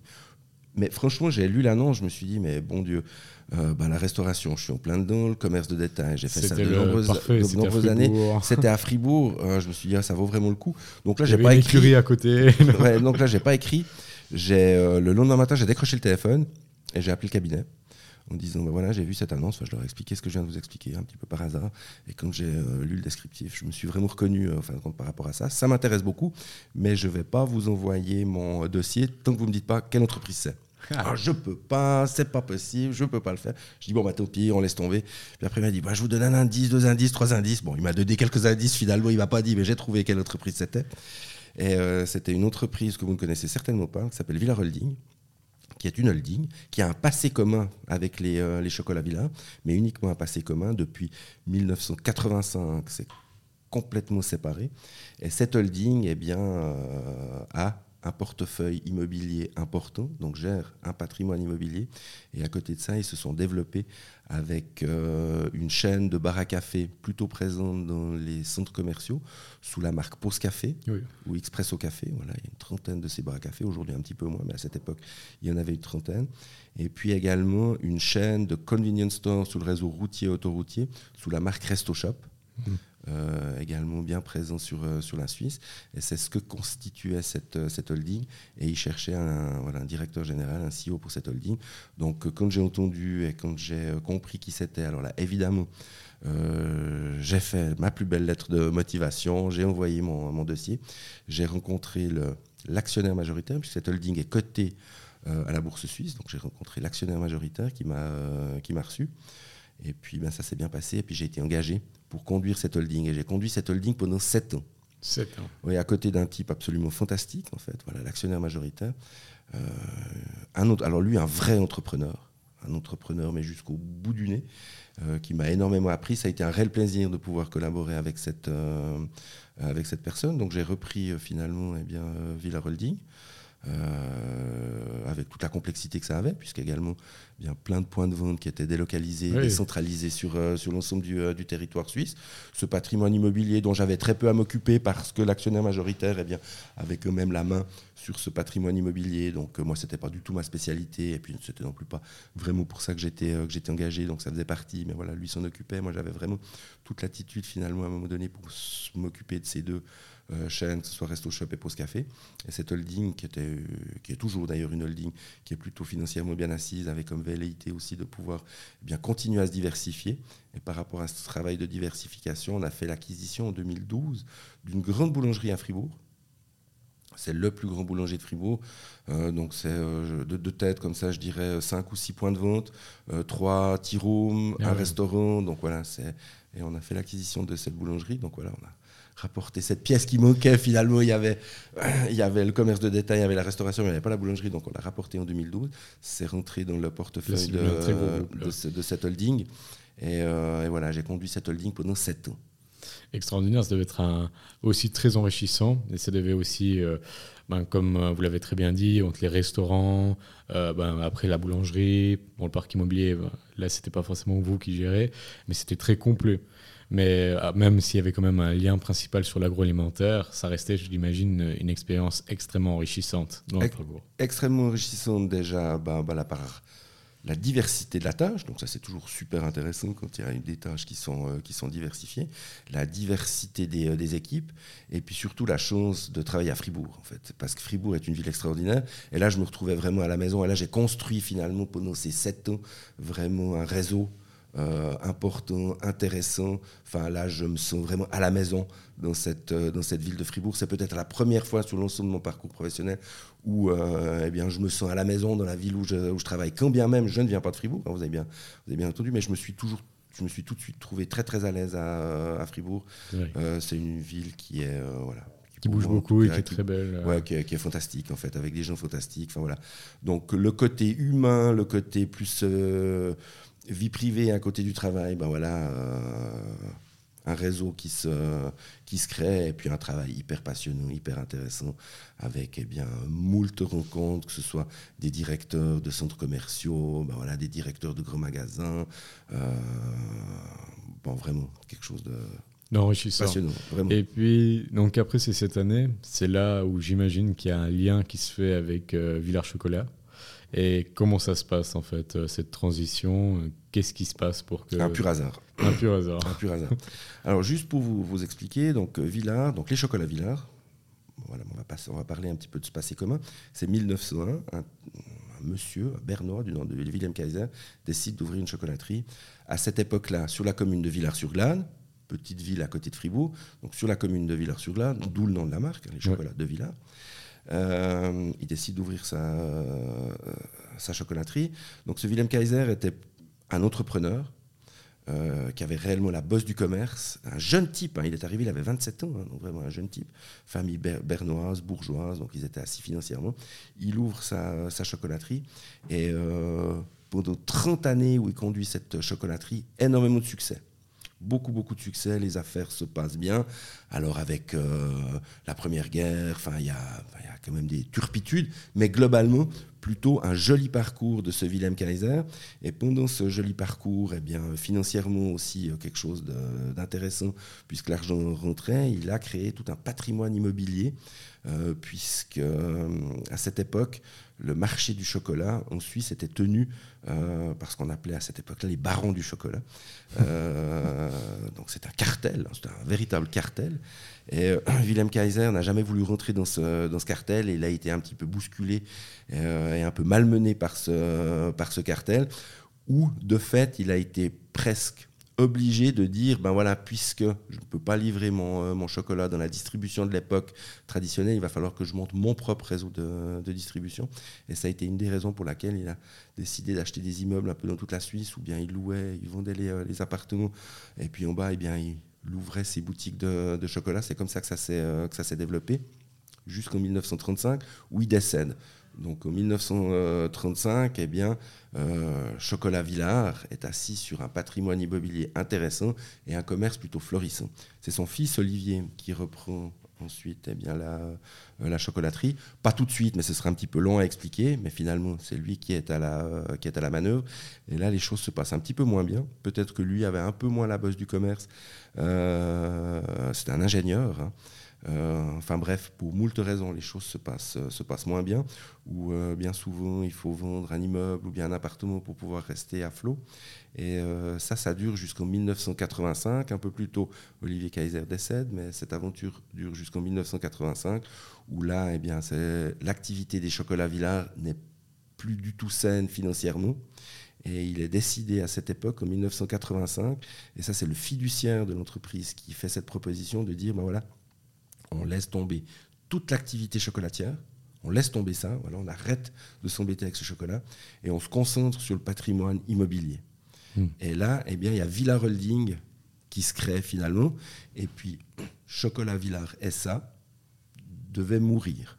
Mais franchement, j'ai lu l'annonce, je me suis dit, mais bon Dieu, euh, ben, la restauration, je suis en plein dedans, le commerce de détail, j'ai fait ça de nombreuses, de nombreuses années. C'était à Fribourg, euh, je me suis dit, ah, ça vaut vraiment le coup. Donc là, j'ai pas écrit. à côté. ouais, donc là, j'ai pas écrit. J'ai euh, le lendemain matin, j'ai décroché le téléphone et j'ai appelé le cabinet en disant ben voilà j'ai vu cette annonce je leur ai expliqué ce que je viens de vous expliquer un petit peu par hasard et quand j'ai lu le descriptif je me suis vraiment reconnu enfin par rapport à ça ça m'intéresse beaucoup mais je vais pas vous envoyer mon dossier tant que vous me dites pas quelle entreprise c'est ah. ah, je peux pas, c'est pas possible, je peux pas le faire. Je dis bon bah tant pis, on laisse tomber. Puis après il m'a dit bah, je vous donne un indice, deux indices, trois indices. Bon, il m'a donné quelques indices finalement, il m'a pas dit mais j'ai trouvé quelle entreprise c'était. Et euh, c'était une entreprise que vous ne connaissez certainement pas, qui s'appelle Villa Holding, qui est une holding, qui a un passé commun avec les, euh, les chocolats Villa, mais uniquement un passé commun depuis 1985. C'est complètement séparé. Et cette holding eh bien, euh, a un portefeuille immobilier important, donc gère un patrimoine immobilier. Et à côté de ça, ils se sont développés avec euh, une chaîne de bars à café plutôt présente dans les centres commerciaux, sous la marque Pause Café ou Expresso Café. Voilà, il y a une trentaine de ces bars à café, aujourd'hui un petit peu moins, mais à cette époque, il y en avait une trentaine. Et puis également une chaîne de convenience stores sous le réseau routier autoroutier, sous la marque Resto Shop. Mmh. Euh, également bien présent sur, euh, sur la Suisse. Et c'est ce que constituait cette, euh, cette holding. Et il cherchait un, voilà, un directeur général, un CEO pour cette holding. Donc quand j'ai entendu et quand j'ai compris qui c'était, alors là, évidemment, j'ai fait ma plus belle lettre de motivation, j'ai envoyé mon, mon dossier, j'ai rencontré l'actionnaire majoritaire, puisque cette holding est cotée à la bourse suisse, donc j'ai rencontré l'actionnaire majoritaire qui m'a qui m'a reçu. Et puis ben, ça s'est bien passé, et puis j'ai été engagé pour conduire cette holding. Et j'ai conduit cette holding pendant sept ans. Sept ans. Oui, à côté d'un type absolument fantastique, en fait, voilà, l'actionnaire majoritaire. Euh, un autre, alors lui, un vrai entrepreneur, un entrepreneur, mais jusqu'au bout du nez, euh, qui m'a énormément appris. Ça a été un réel plaisir de pouvoir collaborer avec cette, euh, avec cette personne. Donc j'ai repris finalement eh bien, Villa Holding. Euh, avec toute la complexité que ça avait, puisqu'également bien plein de points de vente qui étaient délocalisés, décentralisés sur, euh, sur l'ensemble du, euh, du, territoire suisse. Ce patrimoine immobilier dont j'avais très peu à m'occuper parce que l'actionnaire majoritaire eh bien, avait quand même la main sur ce patrimoine immobilier. Donc moi, c'était pas du tout ma spécialité, et puis c'était non plus pas vraiment pour ça que j'étais j'étais engagé, donc ça faisait partie. Mais voilà, lui s'en occupait. Moi, j'avais vraiment toute l'attitude finalement à un moment donné pour m'occuper de ces deux chaînes, que ce soit Resto Shop et Pause Café. Et cette holding, qui, était, qui est toujours d'ailleurs une holding qui est plutôt financièrement bien assise, avec comme velléité aussi de pouvoir eh bien, continuer à se diversifier. Et par rapport à ce travail de diversification, on a fait l'acquisition en 2012 d'une grande boulangerie à Fribourg. C'est le plus grand boulanger de Fribourg. Euh, donc c'est euh, de, tête comme ça, je dirais 5 ou 6 points de vente, 3 tea rooms, ah un restaurant. Donc voilà, c'est et on a fait l'acquisition de cette boulangerie. Donc voilà, on a rapporter cette pièce qui manquait. Finalement, il y avait, il y avait le commerce de détail, il y avait la restauration, mais il n'y avait pas la boulangerie. Donc, on l'a rapporté en 2012. C'est rentré dans le portefeuille de, de, cette holding. Euh, et, voilà, j'ai conduit cette holding pendant sept ans. Extraordinaire, ça devait être un, aussi très enrichissant. Et ça devait aussi, euh, ben, comme euh, vous l'avez très bien dit, entre les restaurants, ben, après la boulangerie, bon, le parc immobilier, ben, là, c'était pas forcément vous qui gérez, mais c'était très complet. Mais euh, même s'il y avait quand même un lien principal sur l'agroalimentaire, ça restait, je l'imagine, une expérience extrêmement enrichissante dans Extrêmement enrichissante déjà bah, bah, la, par la diversité de la tâche. Donc ça, c'est toujours super intéressant quand il y a des tâches qui sont, euh, qui sont diversifiées. La diversité des, euh, des, équipes. Et puis surtout la chance de travailler à Fribourg, en fait. Parce que Fribourg est une ville extraordinaire. Et là, je me retrouvais vraiment à la maison. Et là, j'ai construit finalement pendant ces sept ans vraiment un réseau euh, important, intéressant. Enfin, là, je me sens vraiment à la maison dans cette, euh, dans cette ville de Fribourg. C'est peut-être la première fois sur l'ensemble de mon parcours professionnel où euh, eh bien, je me sens à la maison dans la ville où je, où je, travaille. Quand bien même, je ne viens pas de Fribourg, hein, vous avez bien, vous avez bien entendu, mais je me suis toujours je me suis tout de suite trouvé très très à l'aise à, à, Fribourg. c'est une ville qui est voilà, qui bouge beaucoup et qui est très belle. Ouais, qui est, fantastique en fait, avec des gens fantastiques. Enfin voilà. Donc le côté humain, le côté plus vie privée à côté du travail, ben voilà, euh, un réseau qui se, qui se crée et puis un travail hyper passionnant, hyper intéressant avec eh bien, moult rencontres, que ce soit des directeurs de centres commerciaux, ben voilà, des directeurs de grands magasins. Euh, bon, vraiment, quelque chose de. Passionnant, vraiment. Et puis, donc après c'est cette année, c'est là où j'imagine qu'il y a un lien qui se fait avec euh, Villard Chocolat Et comment ça se passe en fait, euh, cette transition? Qu'est-ce qui se passe pour que... Un pur hasard. Un pur hasard. Un pur hasard. Alors juste pour vous, vous expliquer, donc Villard, donc les chocolats Villard, voilà, on, va passer, on va parler un petit peu de ce passé commun. C'est 1901, un, monsieur, un Bernois du nom de William Kaiser, décide d'ouvrir une chocolaterie. À cette époque-là, sur la commune de Villars-sur-Glane, petite ville à côté de Fribourg, donc sur la commune de Villars-sur-Glane, d'où le nom de la marque, hein, les chocolats de Villars. Euh, il décide d'ouvrir sa, euh, chocolaterie. Donc ce William Kaiser était un entrepreneur euh, qui avait réellement la bosse du commerce, un jeune type, hein, il est arrivé, il avait 27 ans, hein, donc vraiment un jeune type, famille bernoise, bourgeoise, donc ils étaient assis financièrement. Il ouvre sa chocolaterie et pendant 30 années où il conduit cette chocolaterie, énormément de succès beaucoup, beaucoup de succès, les affaires se passent bien. Alors avec euh, la Première Guerre, il y, a quand même des turpitudes, mais globalement, plutôt un joli parcours de ce Wilhelm Kaiser. Et pendant ce joli parcours, eh bien, financièrement aussi euh, quelque chose d'intéressant, puisque l'argent rentrait, il a créé tout un patrimoine immobilier, euh, puisque à cette époque, le marché du chocolat en Suisse était tenu euh, par ce qu'on appelait à cette époque-là les barons du chocolat. Euh, donc c'est un cartel, c'est un véritable cartel. Et euh, Wilhelm Kaiser n'a jamais voulu rentrer dans ce, cartel et il a été un petit peu bousculé et un peu malmené par ce, par ce cartel, où de fait il a été presque obligé de dire, ben voilà, puisque je ne peux pas livrer mon, euh, mon, chocolat dans la distribution de l'époque traditionnelle, il va falloir que je monte mon propre réseau de, distribution. Et ça a été une des raisons pour laquelle il a décidé d'acheter des immeubles un peu dans toute la Suisse, ou bien il louait, il vendait les, euh, les appartements, et puis en bas, eh bien, il ouvrait ses boutiques de, de chocolat. C'est comme ça que ça s'est euh, développé, jusqu'en 1935, où il décède. Donc en 1935, eh euh, Chocolat Villard est assis sur un patrimoine immobilier intéressant et un commerce plutôt florissant. C'est son fils Olivier qui reprend ensuite eh bien, la, euh, la, chocolaterie. Pas tout de suite, mais ce sera un petit peu long à expliquer, mais finalement c'est lui qui est, à la, qui est à la manœuvre. Et là, les choses se passent un petit peu moins bien. Peut-être que lui avait un peu moins la bosse du commerce. Euh, C'était un ingénieur. Hein. Euh, enfin bref, pour moult raisons, les choses se passent, se passent moins bien, ou euh, bien souvent il faut vendre un immeuble ou bien un appartement pour pouvoir rester à flot. Et euh, ça, ça dure jusqu'en 1985. Un peu plus tôt, Olivier Kaiser décède, mais cette aventure dure jusqu'en 1985, où là, eh l'activité des chocolats Villard n'est plus du tout saine financièrement. Et il est décidé à cette époque, en 1985, et ça c'est le fiduciaire de l'entreprise qui fait cette proposition de dire, ben voilà, on laisse tomber toute l'activité chocolatière, on laisse tomber ça, voilà, on arrête de s'embêter avec ce chocolat et on se concentre sur le patrimoine immobilier. Hmm. Et là, eh bien, il y a Villard Holding qui se crée finalement, et puis Chocolat Villard SA devait mourir.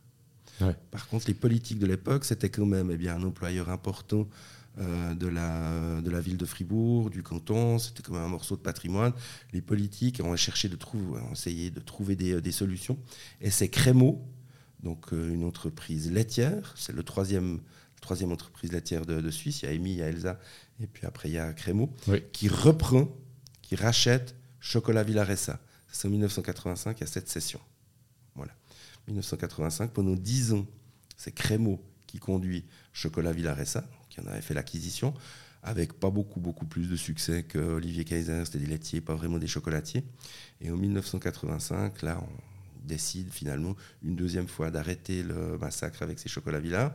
Par contre, les politiques de l'époque, c'était quand même eh bien, un employeur important de, la, de la ville de Fribourg, du canton. C'était comme un morceau de patrimoine. Les politiques ont cherché de trouver, ont essayé de trouver des, des solutions. Et c'est Crémeau, donc euh, une entreprise laitière, c'est le troisième, troisième entreprise laitière de, Suisse. Il y a Amy, il y a Elsa, et puis après il y a Crémeau, qui reprend, qui rachète Chocolat Villaressa. C'est en 1985, il y a cette session. Voilà. 1985, pendant 10 ans, c'est Crémeau qui conduit Chocolat Villaressa, qui en avait fait l'acquisition, avec pas beaucoup, beaucoup plus de succès que Olivier Kaiser, c'était des laitiers, pas vraiment des chocolatiers. Et en 1985, là, on décide finalement une deuxième fois d'arrêter le massacre avec ces chocolats Villars.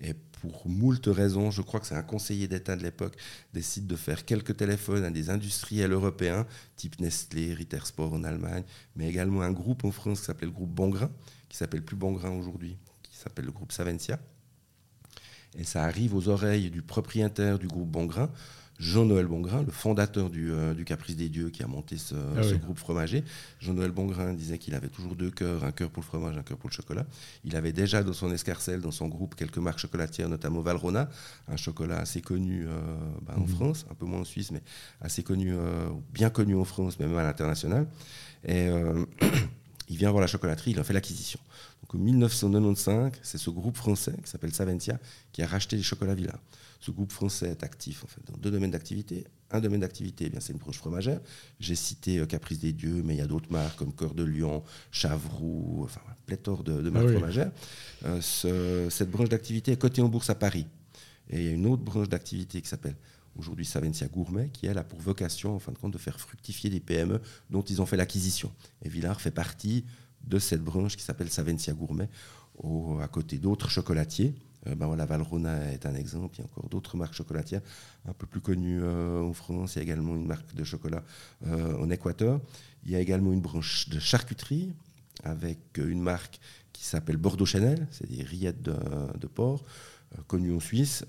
Et pour moult raisons, je crois que c'est un conseiller d'État de l'époque, décide de faire quelques téléphones à des industriels européens, type Nestlé, Rittersport en Allemagne, mais également un groupe en France qui s'appelle le groupe Bongrain, qui s'appelle plus Bongrain aujourd'hui, qui s'appelle le groupe Savencia. Et ça arrive aux oreilles du propriétaire du groupe Bongrain, Jean-Noël Bongrain, le fondateur du, euh, Caprice des Dieux qui a monté ce, ah groupe fromager. Jean-Noël Bongrain disait qu'il avait toujours deux cœurs, un cœur pour le fromage, un cœur pour le chocolat. Il avait déjà dans son escarcelle, dans son groupe, quelques marques chocolatières, notamment Valrona, un chocolat assez connu euh, bah, en mhm. France, un peu moins en Suisse, mais assez connu, euh, bien connu en France, mais même à l'international. Et il vient voir la chocolaterie, il en fait l'acquisition. Donc en 1995, c'est ce groupe français qui s'appelle Saventia qui a racheté les chocolats Villa. Ce groupe français est actif en fait, dans deux domaines d'activité. Un domaine d'activité, eh c'est une branche fromagère. J'ai cité euh, Caprice des Dieux, mais il y a d'autres marques comme Cœur de Lion, Chavroux, enfin, pléthore de, de marques fromagères. Euh, cette branche d'activité est cotée en bourse à Paris. Et il y a une autre branche d'activité qui s'appelle aujourd'hui Savencia Gourmet, qui elle a pour vocation, en fin de compte, de faire fructifier des PME dont ils ont fait l'acquisition. Et Villard fait partie de cette branche qui s'appelle Savencia Gourmet, à côté d'autres chocolatiers. Euh, ben Valrona est un exemple. Il y a encore d'autres marques chocolatières un peu plus connues euh, en France. Il y a également une marque de chocolat euh, en Équateur. Il y a également une branche de charcuterie avec une marque qui s'appelle Bordeaux Chanel, c'est des rillettes de, porc, connues en Suisse.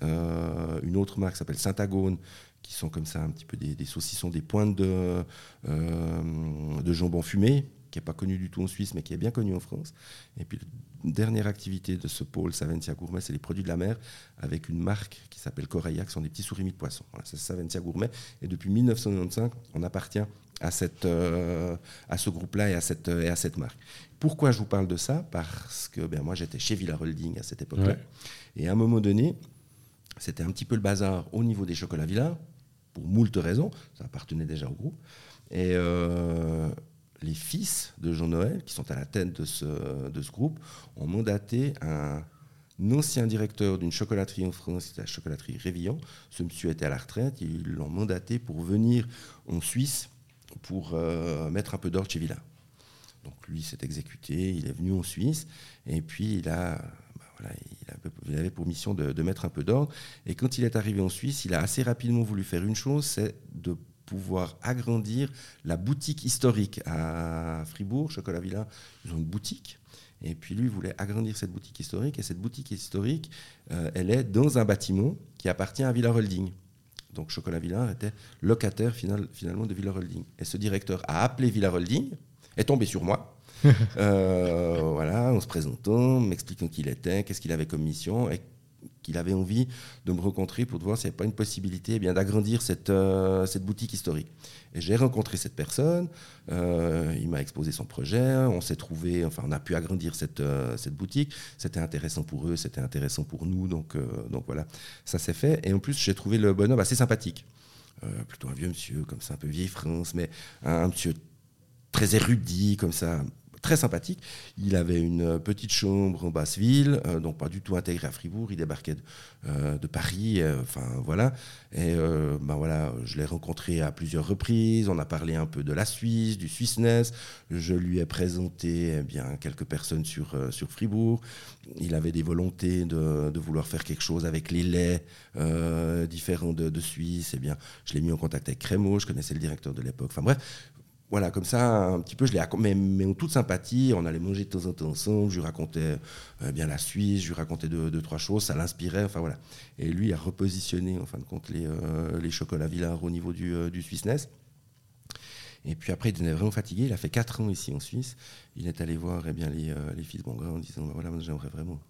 une autre marque s'appelle Saint-Agone, qui sont comme ça un petit peu des, des saucissons, des pointes de, de jambon fumé, qui n'est pas connu du tout en Suisse, mais qui est bien connu en France. Et puis, la dernière activité de ce pôle Savencia Gourmet, c'est les produits de la mer, avec une marque qui s'appelle Coreia, qui sont des petits souris de poisson. Voilà, c'est Savencia Gourmet. Et depuis 1995, on appartient à, cette, euh, à ce groupe-là et, à cette, et à cette marque. Pourquoi je vous parle de ça? Parce que ben, moi, j'étais chez Villa Holding à cette époque-là. Et à un moment donné, c'était un petit peu le bazar au niveau des chocolats Villa, pour moult raisons. Ça appartenait déjà au groupe. Et euh, les fils de Jean Noël, qui sont à la tête de ce, groupe, ont mandaté un ancien directeur d'une chocolaterie en France, la chocolaterie Révillon. Ce monsieur était à la retraite, ils l'ont mandaté pour venir en Suisse pour euh, mettre un peu d'ordre chez Villa. Donc lui s'est exécuté, il est venu en Suisse, et puis il a... Bah avait pour mission de mettre un peu d'ordre. Et quand il est arrivé en Suisse, il a assez rapidement voulu faire une chose, c'est de pouvoir agrandir la boutique historique à Fribourg, Chocolat Villa, ils ont une boutique. Et puis lui voulait agrandir cette boutique historique. Et cette boutique historique, euh, elle est dans un bâtiment qui appartient à Villa Holding. Donc Chocolat Villa était locataire final, finalement de Villa Holding. Et ce directeur a appelé Villa Holding, est tombé sur moi. euh, voilà, en se présentant, m'expliquant qui il était, qu'est-ce qu'il avait comme mission, et qu'il avait envie de me rencontrer pour voir s'il n'y avait pas une possibilité eh d'agrandir cette, euh, cette boutique historique. Et j'ai rencontré cette personne, euh, il m'a exposé son projet, on s'est trouvé, enfin on a pu agrandir cette, euh, boutique, c'était intéressant pour eux, c'était intéressant pour nous, donc, donc voilà, ça s'est fait. Et en plus j'ai trouvé le bonhomme assez sympathique, plutôt un vieux monsieur, comme ça, un peu vieille France, mais un monsieur très érudit, comme ça, très sympathique. Il avait une euh, petite chambre en basse ville, euh, donc pas du tout intégré à Fribourg. Il débarquait de, euh, Paris, enfin voilà. Et ben voilà, je l'ai rencontré à plusieurs reprises. On a parlé un peu de la Suisse, du Swissness. Je lui ai présenté eh bien quelques personnes sur Fribourg. Il avait des volontés de, vouloir faire quelque chose avec les laits différents de, Suisse. Eh bien, je l'ai mis en contact avec Crémeau. Je connaissais le directeur de l'époque. Enfin voilà, comme ça, un petit peu, je l'ai mais, mais en toute sympathie, on allait manger de temps en temps ensemble, je lui racontais euh, bien la Suisse, je lui racontais deux, trois choses, ça l'inspirait, enfin voilà. Et lui a repositionné, en fin de compte, les, euh, les chocolats Villard au niveau du, euh, du Swissness. Et puis après, il devenait vraiment fatigué, il a fait quatre ans ici en Suisse, il est allé voir eh bien, les, les fils Bongrand en disant, bah, voilà, j'aimerais vraiment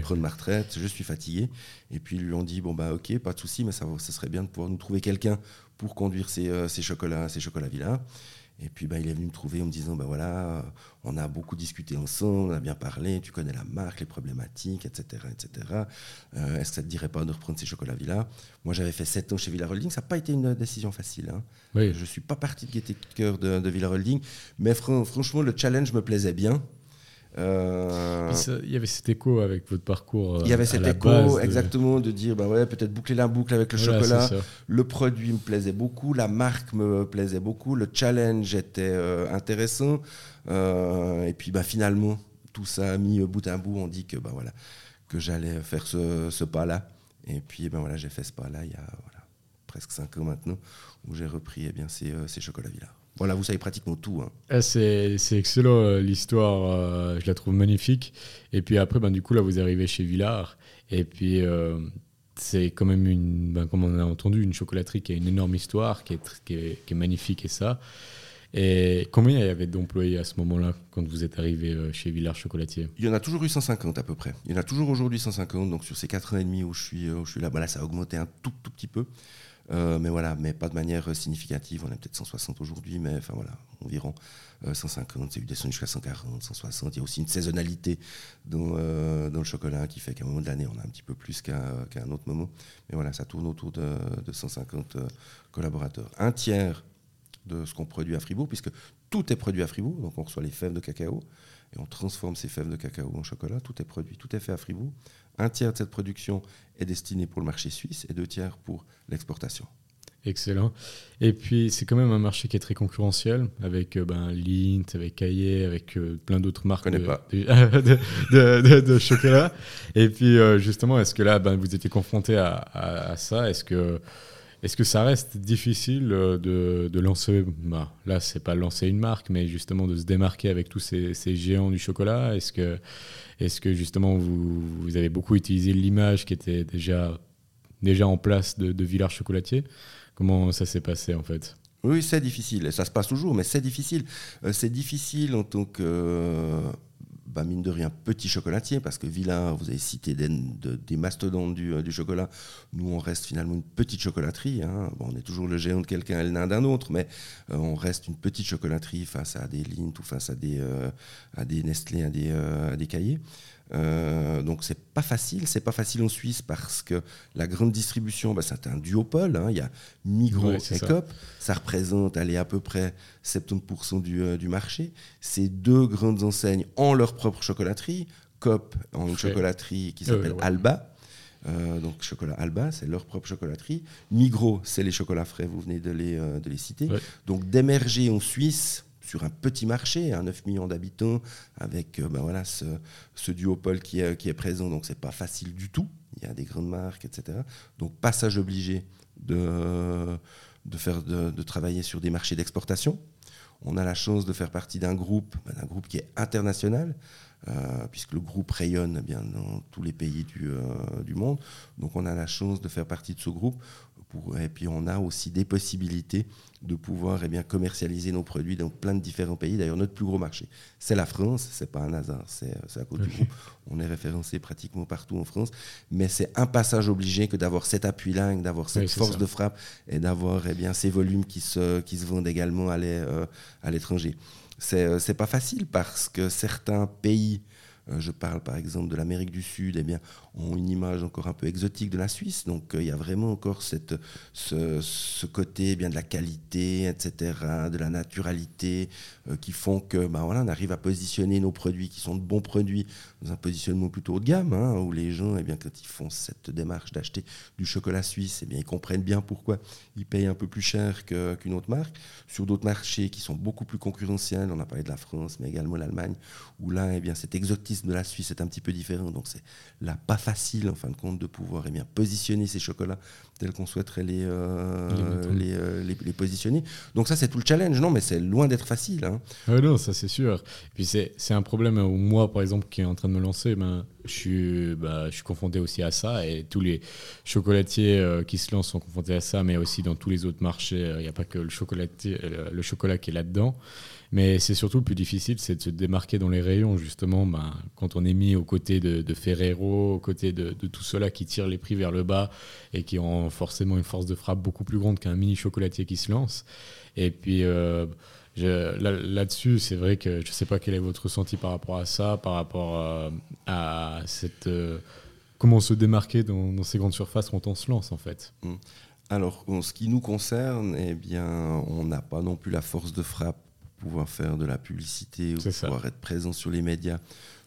prendre ma retraite, je suis fatigué. Et puis ils lui ont dit, bon bah ok, pas de souci, mais ça, ça serait bien de pouvoir nous trouver quelqu'un pour conduire ces, ces chocolats, ces chocolats Villard. Et puis bah, il est venu me trouver en me disant bah voilà, on a beaucoup discuté ensemble, on a bien parlé, tu connais la marque, les problématiques, etc. etc. Euh, est-ce que ça ne te dirait pas de reprendre ces chocolats Villa? Moi j'avais fait 7 ans chez Villa Holding, ça n'a pas été une décision facile. Hein. Je ne suis pas parti de gaieté de cœur de, de Villa Holding, mais franchement le challenge me plaisait bien. Euh, il y avait cet écho avec votre parcours. il y avait cet écho, exactement, de dire bah ouais, peut-être boucler la boucle avec le chocolat. Le produit me plaisait beaucoup, la marque me plaisait beaucoup, le challenge était euh, intéressant. Euh, et puis bah, finalement, tout ça mis bout à bout, on dit que, bah, voilà, que j'allais faire ce, ce pas-là. Et puis ben, voilà, j'ai fait ce pas-là il y a voilà, presque 5 ans maintenant, où j'ai repris eh bien, ces, ces chocolats Villard. Voilà, vous savez pratiquement tout. Hein. Ah, c'est, excellent, euh, l'histoire, euh, je la trouve magnifique. Et puis après, ben, du coup, là, vous arrivez chez Villard. Et puis, euh, c'est quand même, une, ben, comme on a entendu, une chocolaterie qui a une énorme histoire, qui est, qui est, magnifique et ça. Et combien il y avait d'employés à ce moment-là, quand vous êtes arrivé chez Villard Chocolatier? Il y en a toujours eu 150 à peu près. Il y en a toujours aujourd'hui 150. Donc sur ces 4 ans et demi où je suis, où je suis là, ben là, ça a augmenté un tout, tout petit peu. Euh, mais voilà, mais pas de manière significative. On est peut-être 160 aujourd'hui, mais enfin voilà, environ 150. Euh, c'est eu descendu jusqu'à 140, 160. Il y a aussi une saisonnalité dans, euh, dans le chocolat qui fait qu'à un moment de l'année, on a un petit peu plus qu'à un autre moment. Mais voilà, ça tourne autour de, 150 collaborateurs. Un tiers de ce qu'on produit à Fribourg, puisque tout est produit à Fribourg. Donc on reçoit les fèves de cacao et on transforme ces fèves de cacao en chocolat. Tout est produit, tout est fait à Fribourg. Un tiers de cette production est destiné pour le marché suisse et deux tiers pour l'exportation. Excellent. Et puis, c'est quand même un marché qui est très concurrentiel, avec euh, ben, Lint, avec Caillé, avec euh, plein d'autres marques de, de, de, chocolat. Et puis, euh, justement, est-ce que là, ben, vous étiez confronté à, à, ça? Est-ce que, est que ça reste difficile de, lancer, ben, là, c'est pas lancer une marque, mais justement de se démarquer avec tous ces, ces géants du chocolat? Est-ce que, est que, justement, vous, vous avez beaucoup utilisé l'image qui était déjà, déjà en place de, de Villard Chocolatier Comment ça s'est passé en fait? Oui, c'est difficile. Ça se passe toujours, mais c'est difficile. Euh, c'est difficile en tant que, bah, mine de rien, petit chocolatier, parce que Villa, vous avez cité des, mastodontes du, euh, du, chocolat. Nous, on reste finalement une petite chocolaterie. Hein. On est toujours le géant de quelqu'un et le nain d'un autre, mais euh, on reste une petite chocolaterie face à des Lindt ou face à des, à des Nestlé, à des, à des cahiers. Euh, donc c'est pas facile, c'est pas facile en Suisse parce que la grande distribution, bah, c'est un duopole. Hein. Il y a Migros et Coop, ça. représente allez, à peu près 70% du, euh, du, marché. Ces deux grandes enseignes ont leur propre chocolaterie. Coop ont une chocolaterie qui s'appelle Alba. Euh, donc chocolat Alba, c'est leur propre chocolaterie. Migros, c'est les chocolats frais, vous venez de les, de les citer. Donc d'émerger en Suisse sur un petit marché, à 9 millions d'habitants, avec ben voilà, ce, ce, duopole qui est, qui est présent. Donc, ce n'est pas facile du tout. Il y a des grandes marques, etc. Donc, passage obligé de, de, faire, de, travailler sur des marchés d'exportation. On a la chance de faire partie d'un groupe, ben, d'un groupe qui est international, euh, puisque le groupe rayonne eh bien, dans tous les pays du, euh, du, monde. Donc on a la chance de faire partie de ce groupe et puis on a aussi des possibilités de pouvoir eh bien, commercialiser nos produits dans plein de différents pays. D'ailleurs, notre plus gros marché, c'est la France. C'est pas un hasard, c'est à cause du groupe. On est référencé pratiquement partout en France. Mais c'est un passage obligé que d'avoir cet appui-là, d'avoir cette force de frappe et d'avoir eh bien, ces volumes qui se, qui se vendent également à euh, l'étranger. C'est n'est euh, pas facile parce que certains pays euh, je parle par exemple de l'Amérique du Sud, eh bien, ont une image encore un peu exotique de la Suisse. Donc euh, il y a vraiment encore cette, ce, côté eh bien, de la qualité, etc., de la naturalité, euh, qui font que ben, voilà, on arrive à positionner nos produits qui sont de bons produits dans un positionnement plutôt haut de gamme, hein, où les gens, eh bien, quand ils font cette démarche d'acheter du chocolat suisse, eh bien, ils comprennent bien pourquoi ils payent un peu plus cher qu'une autre marque. Sur d'autres marchés qui sont beaucoup plus concurrentiels, on a parlé de la France, mais également l'Allemagne, où là, eh bien, de la Suisse est un petit peu différent. Donc c'est là pas facile, en fin de compte, de pouvoir eh bien, positionner ces chocolats tels qu'on souhaiterait les, euh, euh, les, les, positionner. Donc ça, c'est tout le challenge, non, mais c'est loin d'être facile. Hein. non, ça c'est sûr. puis c'est un problème où moi, par exemple, qui est en train de me lancer, ben, je, suis, bah, je suis confronté aussi à ça, et tous les chocolatiers euh, qui se lancent sont confrontés à ça, mais aussi dans tous les autres marchés, il n'y a pas que le, chocolatier, le chocolat qui est là-dedans. Mais c'est surtout le plus difficile, c'est de se démarquer dans les rayons, justement, ben, quand on est mis aux côtés de, Ferrero, aux côtés de, tout cela qui tire les prix vers le bas et qui ont forcément une force de frappe beaucoup plus grande qu'un mini chocolatier qui se lance. Et puis. Euh, là-dessus, c'est vrai que je ne sais pas quel est votre ressenti par rapport à ça, par rapport euh, à cette euh, comment se démarquer dans, ces grandes surfaces quand on se lance en fait. Mmh. Alors, en ce qui nous concerne, eh bien, on n'a pas non plus la force de frappe pouvoir faire de la publicité ou pouvoir être présent sur les médias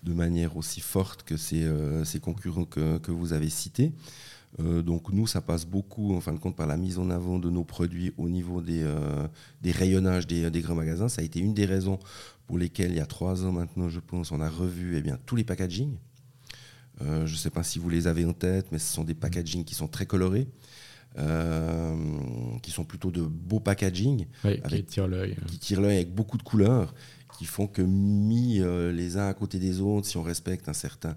de manière aussi forte que ces, euh, ces concurrents que, que, vous avez cités. Euh, donc nous, ça passe beaucoup, en fin de compte, par la mise en avant de nos produits au niveau des, euh, des rayonnages des, des, grands magasins. Ça a été une des raisons pour lesquelles, il y a trois ans maintenant, je pense, on a revu eh bien, tous les packagings. je ne sais pas si vous les avez en tête, mais ce sont des packagings qui sont très colorés. Euh, qui sont plutôt de beaux packaging, qui tirent l'œil. Qui tirent l'œil avec beaucoup de couleurs, qui font que mis euh, les uns à côté des autres, si on respecte un certain,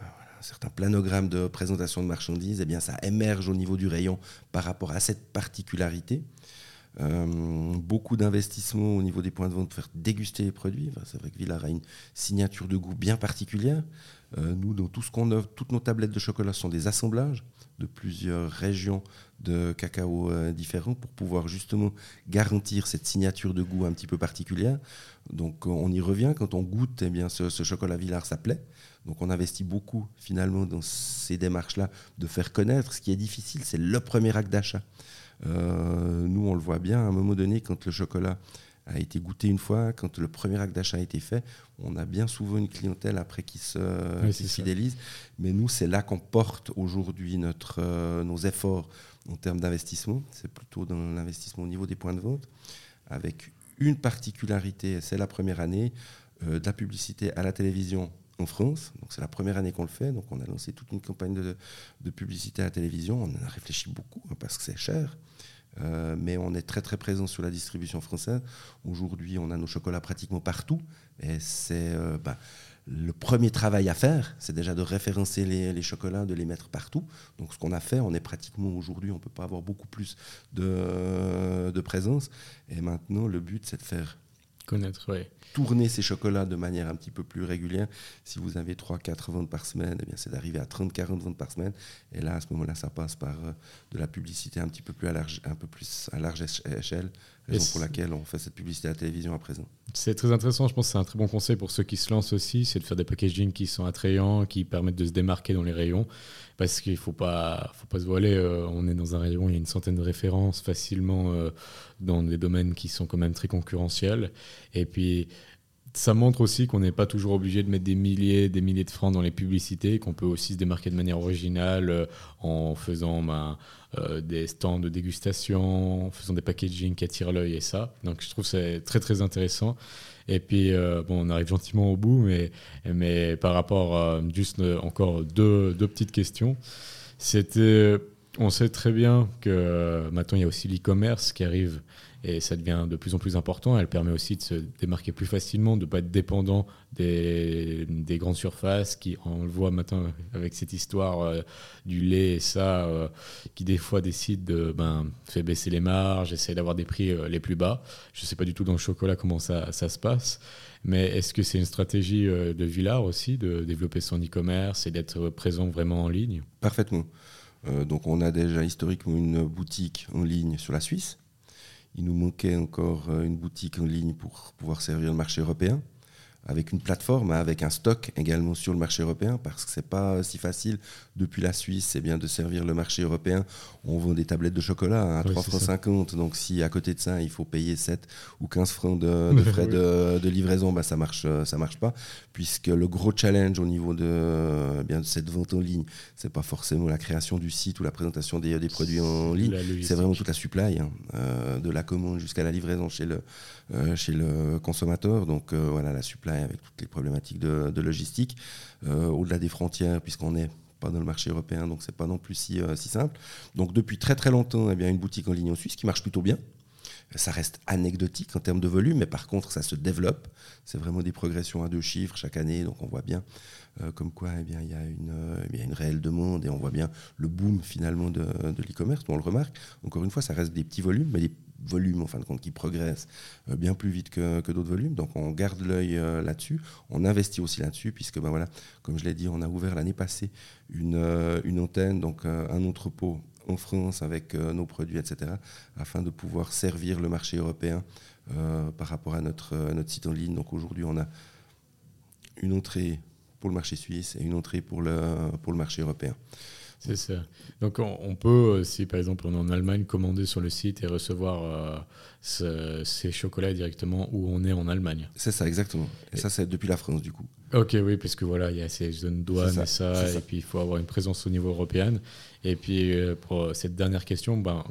euh, planogramme de présentation de marchandises, eh bien ça émerge au niveau du rayon par rapport à cette particularité. beaucoup d'investissements au niveau des points de vente pour faire déguster les produits. c'est vrai que Villard a une signature de goût bien particulière. nous, dans tout ce qu'on offre, toutes nos tablettes de chocolat sont des assemblages de plusieurs régions de cacao euh, différents pour pouvoir justement garantir cette signature de goût un petit peu particulière. Donc on y revient, quand on goûte eh bien, ce, chocolat Villard, ça plaît. Donc on investit beaucoup finalement dans ces démarches-là de faire connaître. Ce qui est difficile, c'est le premier acte d'achat. Euh, nous, on le voit bien, à un moment donné, quand le chocolat a été goûté une fois, quand le premier acte d'achat a été fait, on a bien souvent une clientèle après qui se, fidélise. Mais nous, c'est là qu'on porte aujourd'hui euh, nos efforts en termes d'investissement. C'est plutôt dans l'investissement au niveau des points de vente, avec une particularité, c'est la première année, euh, de la publicité à la télévision en France. Donc c'est la première année qu'on le fait. Donc on a lancé toute une campagne de, publicité à la télévision. On en a réfléchi beaucoup hein, parce que c'est cher. Euh, mais on est très très présent sur la distribution française. Aujourd'hui, on a nos chocolats pratiquement partout. Et c'est euh, bah, le premier travail à faire, c'est déjà de référencer les, chocolats, de les mettre partout. Donc ce qu'on a fait, on est pratiquement aujourd'hui, on ne peut pas avoir beaucoup plus de, de présence. Et maintenant, le but, c'est de faire connaître, tourner ces chocolats de manière un petit peu plus régulière. Si vous avez 3-4 ventes par semaine, eh c'est d'arriver à 30-40 ventes par semaine. Et là, à ce moment-là, ça passe par euh, de la publicité un petit peu plus large, un peu plus à large échelle, raison pour laquelle on fait cette publicité à la télévision à présent. C'est très intéressant. Je pense que c'est un très bon conseil pour ceux qui se lancent aussi, c'est de faire des packaging qui sont attrayants, qui permettent de se démarquer dans les rayons parce qu'il ne faut pas, faut pas se voiler. Euh, on est dans un rayon, il y a une centaine de références facilement euh, dans des domaines qui sont quand même très concurrentiels. Et puis, ça montre aussi qu'on n'est pas toujours obligé de mettre des milliers, des milliers de francs dans les publicités, qu'on peut aussi se démarquer de manière originale euh, en faisant ben, des stands de dégustation, en faisant des packaging qui attirent l'œil et ça. Donc je trouve c'est très très intéressant. Et puis, euh, bon, on arrive gentiment au bout, mais, mais par rapport à juste euh, encore deux, deux petites questions. C'était, on sait très bien que maintenant il y a aussi l'e-commerce qui arrive et ça devient de plus en plus important. Elle permet aussi de se démarquer plus facilement, de ne pas être dépendant des, des, grandes surfaces qui, on le voit maintenant avec cette histoire euh, du lait et ça, euh, qui des fois décide de ben, faire baisser les marges, essayer d'avoir des prix euh, les plus bas. Je ne sais pas du tout dans le chocolat comment ça, ça se passe, mais est-ce que c'est une stratégie de Villard aussi de développer son e-commerce et d'être présent vraiment en ligne? Parfaitement. donc on a déjà historiquement une boutique en ligne sur la Suisse il nous manquait encore euh, une boutique en ligne pour pouvoir servir le marché européen avec une plateforme, hein, avec un stock également sur le marché européen, parce que c'est pas si facile. Depuis la Suisse, c'est bien de servir le marché européen. On vend des tablettes de chocolat hein, à 3,50 francs 50, donc si à côté de ça il faut payer 7 ou 15 francs de, frais de, livraison, bah, ça marche, euh, ça marche pas, puisque le gros challenge au niveau de, euh, bien de cette vente en ligne, c'est pas forcément la création du site ou la présentation des, des produits en ligne, c'est vraiment toute la supply, hein, euh, de la commande jusqu'à la livraison chez le, chez le consommateur. Donc voilà, la supply avec toutes les problématiques de, logistique, euh, au-delà des frontières, puisqu'on n'est pas dans le marché européen, donc c'est pas non plus si, euh, si, simple. Donc depuis très très longtemps, eh bien, une boutique en ligne en Suisse qui marche plutôt bien. Ça reste anecdotique en termes de volume, mais par contre, ça se développe. C'est vraiment des progressions à deux chiffres chaque année, donc on voit bien euh, comme quoi eh il, y a une, eh une réelle demande et on voit bien le boom finalement de, de l'e-commerce. On le remarque. Encore une fois, ça reste des petits volumes, mais des volume en fin de compte qui progresse euh, bien plus vite que, d'autres volumes. Donc on garde l'œil euh, là-dessus. On investit aussi là-dessus puisque ben voilà, comme je l'ai dit, on a ouvert l'année passée une, euh, une antenne, donc un entrepôt en France avec nos produits, etc., afin de pouvoir servir le marché européen par rapport à notre, notre site en ligne. Donc aujourd'hui, on a une entrée pour le marché suisse et une entrée pour le, pour le marché européen. C'est ça. Donc on, peut, euh, si par exemple on est en Allemagne, commander sur le site et recevoir euh, ces chocolats directement où on est en Allemagne. C'est ça, exactement. Et, ça, c'est depuis la France, du coup. Ok, oui, parce que voilà, il y a ces zones douane et ça, et puis il faut avoir une présence au niveau européen. Et puis euh, pour cette dernière question, ben,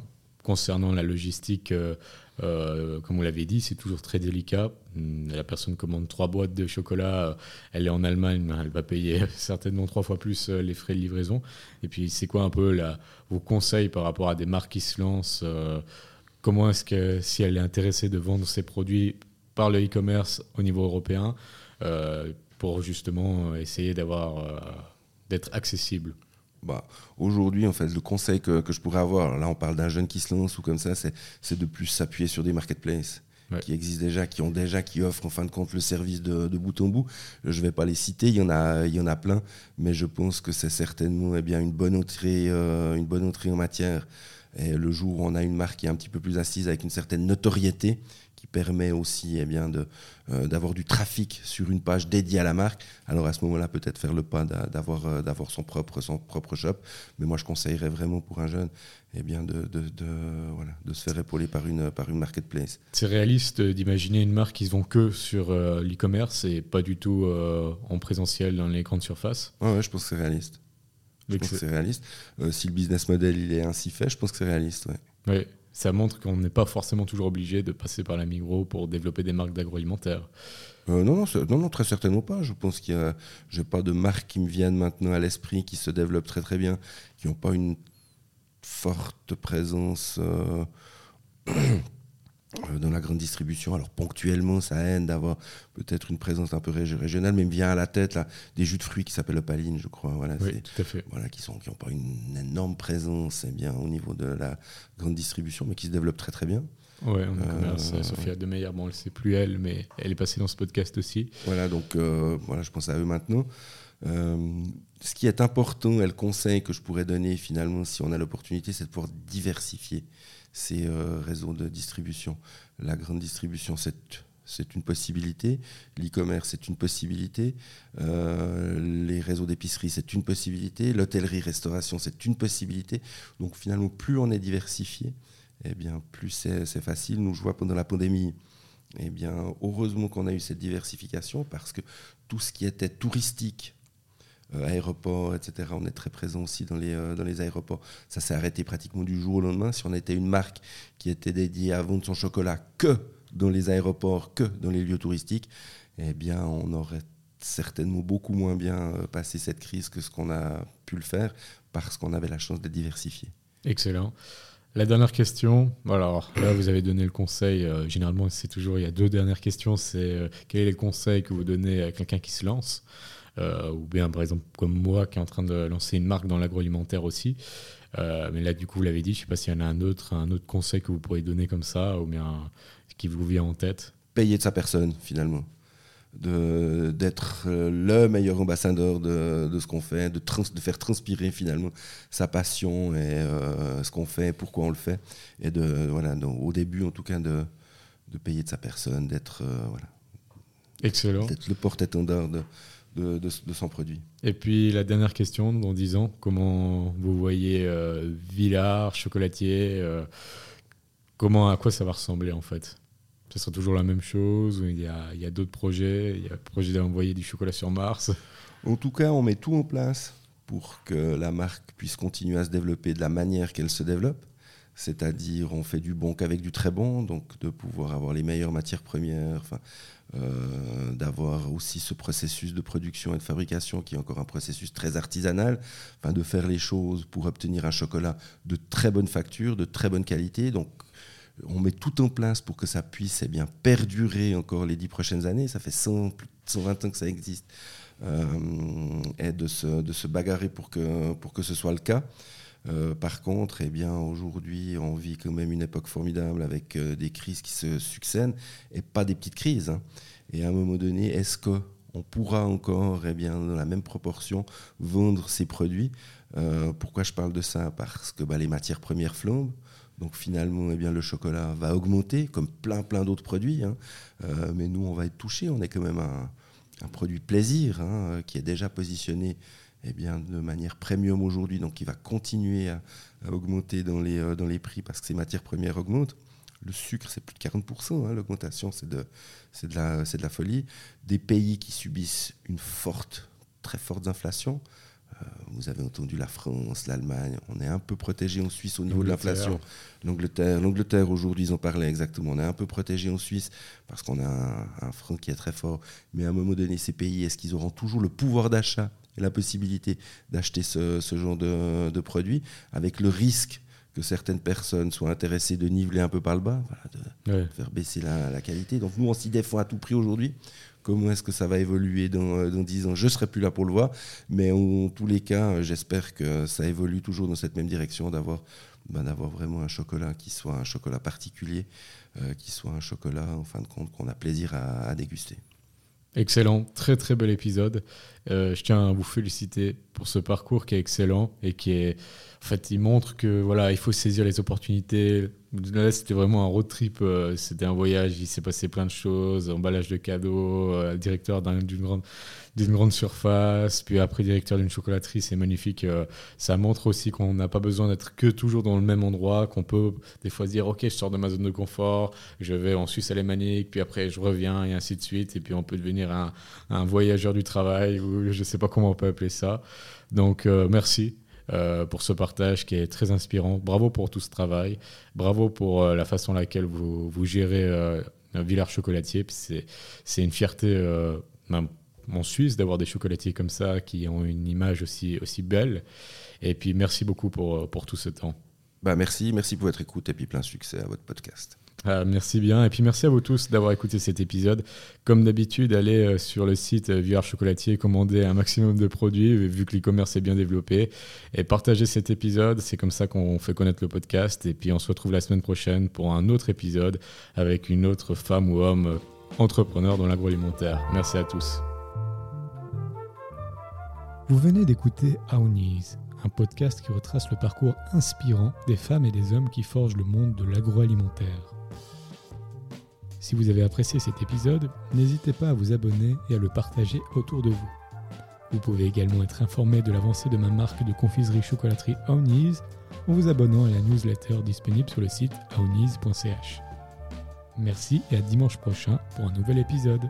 concernant la logistique euh, comme vous l'avez dit, c'est toujours très délicat. Hmm, la personne commande trois boîtes de chocolat, euh, elle est en Allemagne, elle va payer certainement trois fois plus euh, les frais de livraison. Et puis, c'est quoi un peu la, vos conseils par rapport à des marques qui se lancent Comment est-ce que, si elle est intéressée de vendre ses produits par le e-commerce au niveau européen, pour justement essayer d'avoir d'être accessible? Bah, Aujourd'hui, en fait, le conseil que, que, je pourrais avoir, là on parle d'un jeune qui se lance ou comme ça, c'est de plus s'appuyer sur des marketplaces. qui existent déjà, qui ont déjà, qui offrent en fin de compte le service de, de bout en bout. Je ne vais pas les citer, il y en a, il y en a plein, mais je pense que c'est certainement eh bien, une, bonne entrée, euh, une bonne entrée en matière. Et le jour où on a une marque qui est un petit peu plus assise avec une certaine notoriété, qui permet aussi eh bien, de, euh, d'avoir du trafic sur une page dédiée à la marque, alors à ce moment-là, peut-être faire le pas d'avoir, euh, d'avoir son, propre, son propre shop. Mais moi, je conseillerais vraiment pour un jeune eh bien, de, de, de, voilà, de se faire épauler par une, par une marketplace. C'est réaliste d'imaginer une marque qui se vend que sur euh, l'e-commerce et pas du tout en présentiel dans les grandes surfaces? Ouais, je pense que c'est réaliste. Je pense que c'est réaliste. si le business model il est ainsi fait, je pense que c'est réaliste. Ouais. ouais ça montre qu'on n'est pas forcément toujours obligé de passer par la Migros pour développer des marques d'agroalimentaire. Euh, non, non, non, non, très certainement pas. Je pense qu'il y a, pas de marques qui me viennent maintenant à l'esprit qui se développent très très bien, qui n'ont pas une forte présence Euh, dans la grande distribution. Alors ponctuellement, ça aide d'avoir peut-être une présence un peu régionale, mais il me vient à la tête là, des jus de fruits qui s'appellent Opaline, je crois. Voilà, oui, tout à fait. Voilà, qui n'ont pas une énorme présence eh bien, au niveau de la grande distribution, mais qui se développent très très bien. Oui, on euh, commerce. Sophia de Meyer, bon, elle ne sait plus elle, mais elle est passée dans ce podcast aussi. Voilà, donc euh, voilà, je pense à eux maintenant. ce qui est important, et le conseil que je pourrais donner finalement, si on a l'opportunité, c'est de pouvoir diversifier ces euh, réseaux de distribution. La grande distribution, c'est une possibilité. L'e-commerce, c'est une possibilité. Euh, les réseaux d'épicerie, c'est une possibilité. L'hôtellerie, restauration, c'est une possibilité. Donc finalement, plus on est diversifié, eh bien, plus c'est facile. Nous, je vois pendant la pandémie, eh bien, heureusement qu'on a eu cette diversification parce que tout ce qui était touristique, aéroports, etc. On est très présent aussi dans les, euh, dans les aéroports. Ça s'est arrêté pratiquement du jour au lendemain. Si on était une marque qui était dédiée à vendre son chocolat que dans les aéroports, que dans les lieux touristiques, eh bien, on aurait certainement beaucoup moins bien euh, passé cette crise que ce qu'on a pu le faire parce qu'on avait la chance de diversifier. Excellent. La dernière question, alors là vous avez donné le conseil, généralement c'est toujours, il y a deux dernières questions, c'est quel est le que vous donnez à quelqu'un qui se lance? euh, ou bien par exemple comme moi qui est en train de lancer une marque dans l'agroalimentaire aussi. Euh, mais là, du coup, vous l'avez dit, je ne sais pas s'il y en a un autre, un autre conseil que vous pourriez donner comme ça, ou bien qui vous vient en tête. Payer de sa personne, finalement. D'être euh, le meilleur ambassadeur de, de ce qu'on fait, de, de, faire transpirer finalement sa passion et ce qu'on fait, pourquoi on le fait. Et de, voilà, au début, en tout cas, de, de payer de sa personne, d'être voilà, Excellent. D'être le porte-étendard de, de, son produit. Et puis la dernière question, dans 10 ans, comment vous voyez euh, Villard, chocolatier euh, comment, À quoi ça va ressembler en fait? Ce sera toujours la même chose il y a, a d'autres projets? Il y a le projet d'envoyer du chocolat sur Mars? En tout cas, on met tout en place pour que la marque puisse continuer à se développer de la manière qu'elle se développe. C'est-à-dire, on fait du bon qu'avec du très bon, donc de pouvoir avoir les meilleures matières premières, euh, d'avoir aussi ce processus de production et de fabrication qui est encore un processus très artisanal, enfin, de faire les choses pour obtenir un chocolat de très bonne facture, de très bonne qualité. Donc, on met tout en place pour que ça puisse eh bien, perdurer encore les dix prochaines années. Ça fait 100, plus de 120 ans que ça existe. Euh, et de se, bagarrer pour que ce soit le cas. Euh, par contre, eh bien, aujourd'hui, on vit quand même une époque formidable avec euh, des crises qui se succèdent et pas des petites crises. Hein. Et à un moment donné, est-ce qu'on pourra encore, eh bien, dans la même proportion, vendre ces produits? Euh, Pourquoi je parle de ça? Parce que bah, les matières premières flambent. Donc finalement, eh bien, le chocolat va augmenter, comme plein plein d'autres produits. Hein. mais nous, on va être touchés. On est quand même un, produit plaisir hein, qui est déjà positionné eh bien, de manière premium aujourd'hui, donc qui va continuer à, augmenter dans les, euh, dans les prix parce que ces matières premières augmentent. Le sucre, c'est plus de 40%, hein, l'augmentation, c'est de, de, la, de la folie. Des pays qui subissent une forte, très forte inflation, euh, vous avez entendu la France, l'Allemagne, on est un peu protégé en Suisse au niveau de l'inflation. L'Angleterre, l'Angleterre aujourd'hui, ils en parlaient exactement. On est un peu protégé en Suisse parce qu'on a un, un, franc qui est très fort. Mais à un moment donné, ces pays, est-ce qu'ils auront toujours le pouvoir d'achat la possibilité d'acheter ce, genre de, de produit, avec le risque que certaines personnes soient intéressées de niveler un peu par le bas, de, faire baisser la, qualité. Donc nous, on s'y défend à tout prix aujourd'hui. Comment est-ce que ça va évoluer dans, dans 10 ans? Je ne serai plus là pour le voir, mais en, tous les cas, j'espère que ça évolue toujours dans cette même direction, d'avoir ben, d'avoir vraiment un chocolat qui soit un chocolat particulier, euh, qui soit un chocolat, en fin de compte, qu'on a plaisir à déguster. Excellent, très très bel épisode. Euh, je tiens à vous féliciter pour ce parcours qui est excellent et qui est, en fait, il montre que voilà, il faut saisir les opportunités Là, c'était vraiment un road trip. euh, C'était un voyage. Il s'est passé plein de choses. Emballage de cadeaux, euh, directeur d'un- d'une grande, d'une grande surface, puis après directeur d'une chocolaterie. C'est magnifique. Ça montre aussi qu'on n'a pas besoin d'être que toujours dans le même endroit. Qu'on peut des fois dire Ok, je sors de ma zone de confort. Je vais en Suisse alémanique. Puis après, je reviens et ainsi de suite. Et puis, on peut devenir un, un voyageur du travail je ne sais pas comment on peut appeler ça. Donc, euh, merci. euh, pour ce partage qui est très inspirant. Bravo pour tout ce travail. Bravo pour euh, la façon laquelle vous, gérez euh, Villars Chocolatier. C'est, une fierté même en Suisse d'avoir des chocolatiers comme ça qui ont une image aussi, belle. Et puis merci beaucoup pour, pour tout ce temps. Bah, merci, merci pour votre écoute et puis plein succès à votre podcast. Ah, merci bien. Et puis merci à vous tous d'avoir écouté cet épisode. Comme d'habitude, allez euh, sur le site euh, Villars Chocolatier, commandez un maximum de produits, vu que l'e-commerce est bien développé. Et partagez cet épisode. C'est comme ça qu'on fait connaître le podcast. Et puis on se retrouve la semaine prochaine pour un autre épisode avec une autre femme ou homme euh, entrepreneur dans l'agroalimentaire. Merci à tous. Vous venez d'écouter Aounis, un podcast qui retrace le parcours inspirant des femmes et des hommes qui forgent le monde de l'agroalimentaire. Si vous avez apprécié cet épisode, n'hésitez pas à vous abonner et à le partager autour de vous. Vous pouvez également être informé de l'avancée de ma marque de confiserie chocolaterie Aounis en vous abonnant à la newsletter disponible sur le site aounis.ch. Merci et à dimanche prochain pour un nouvel épisode.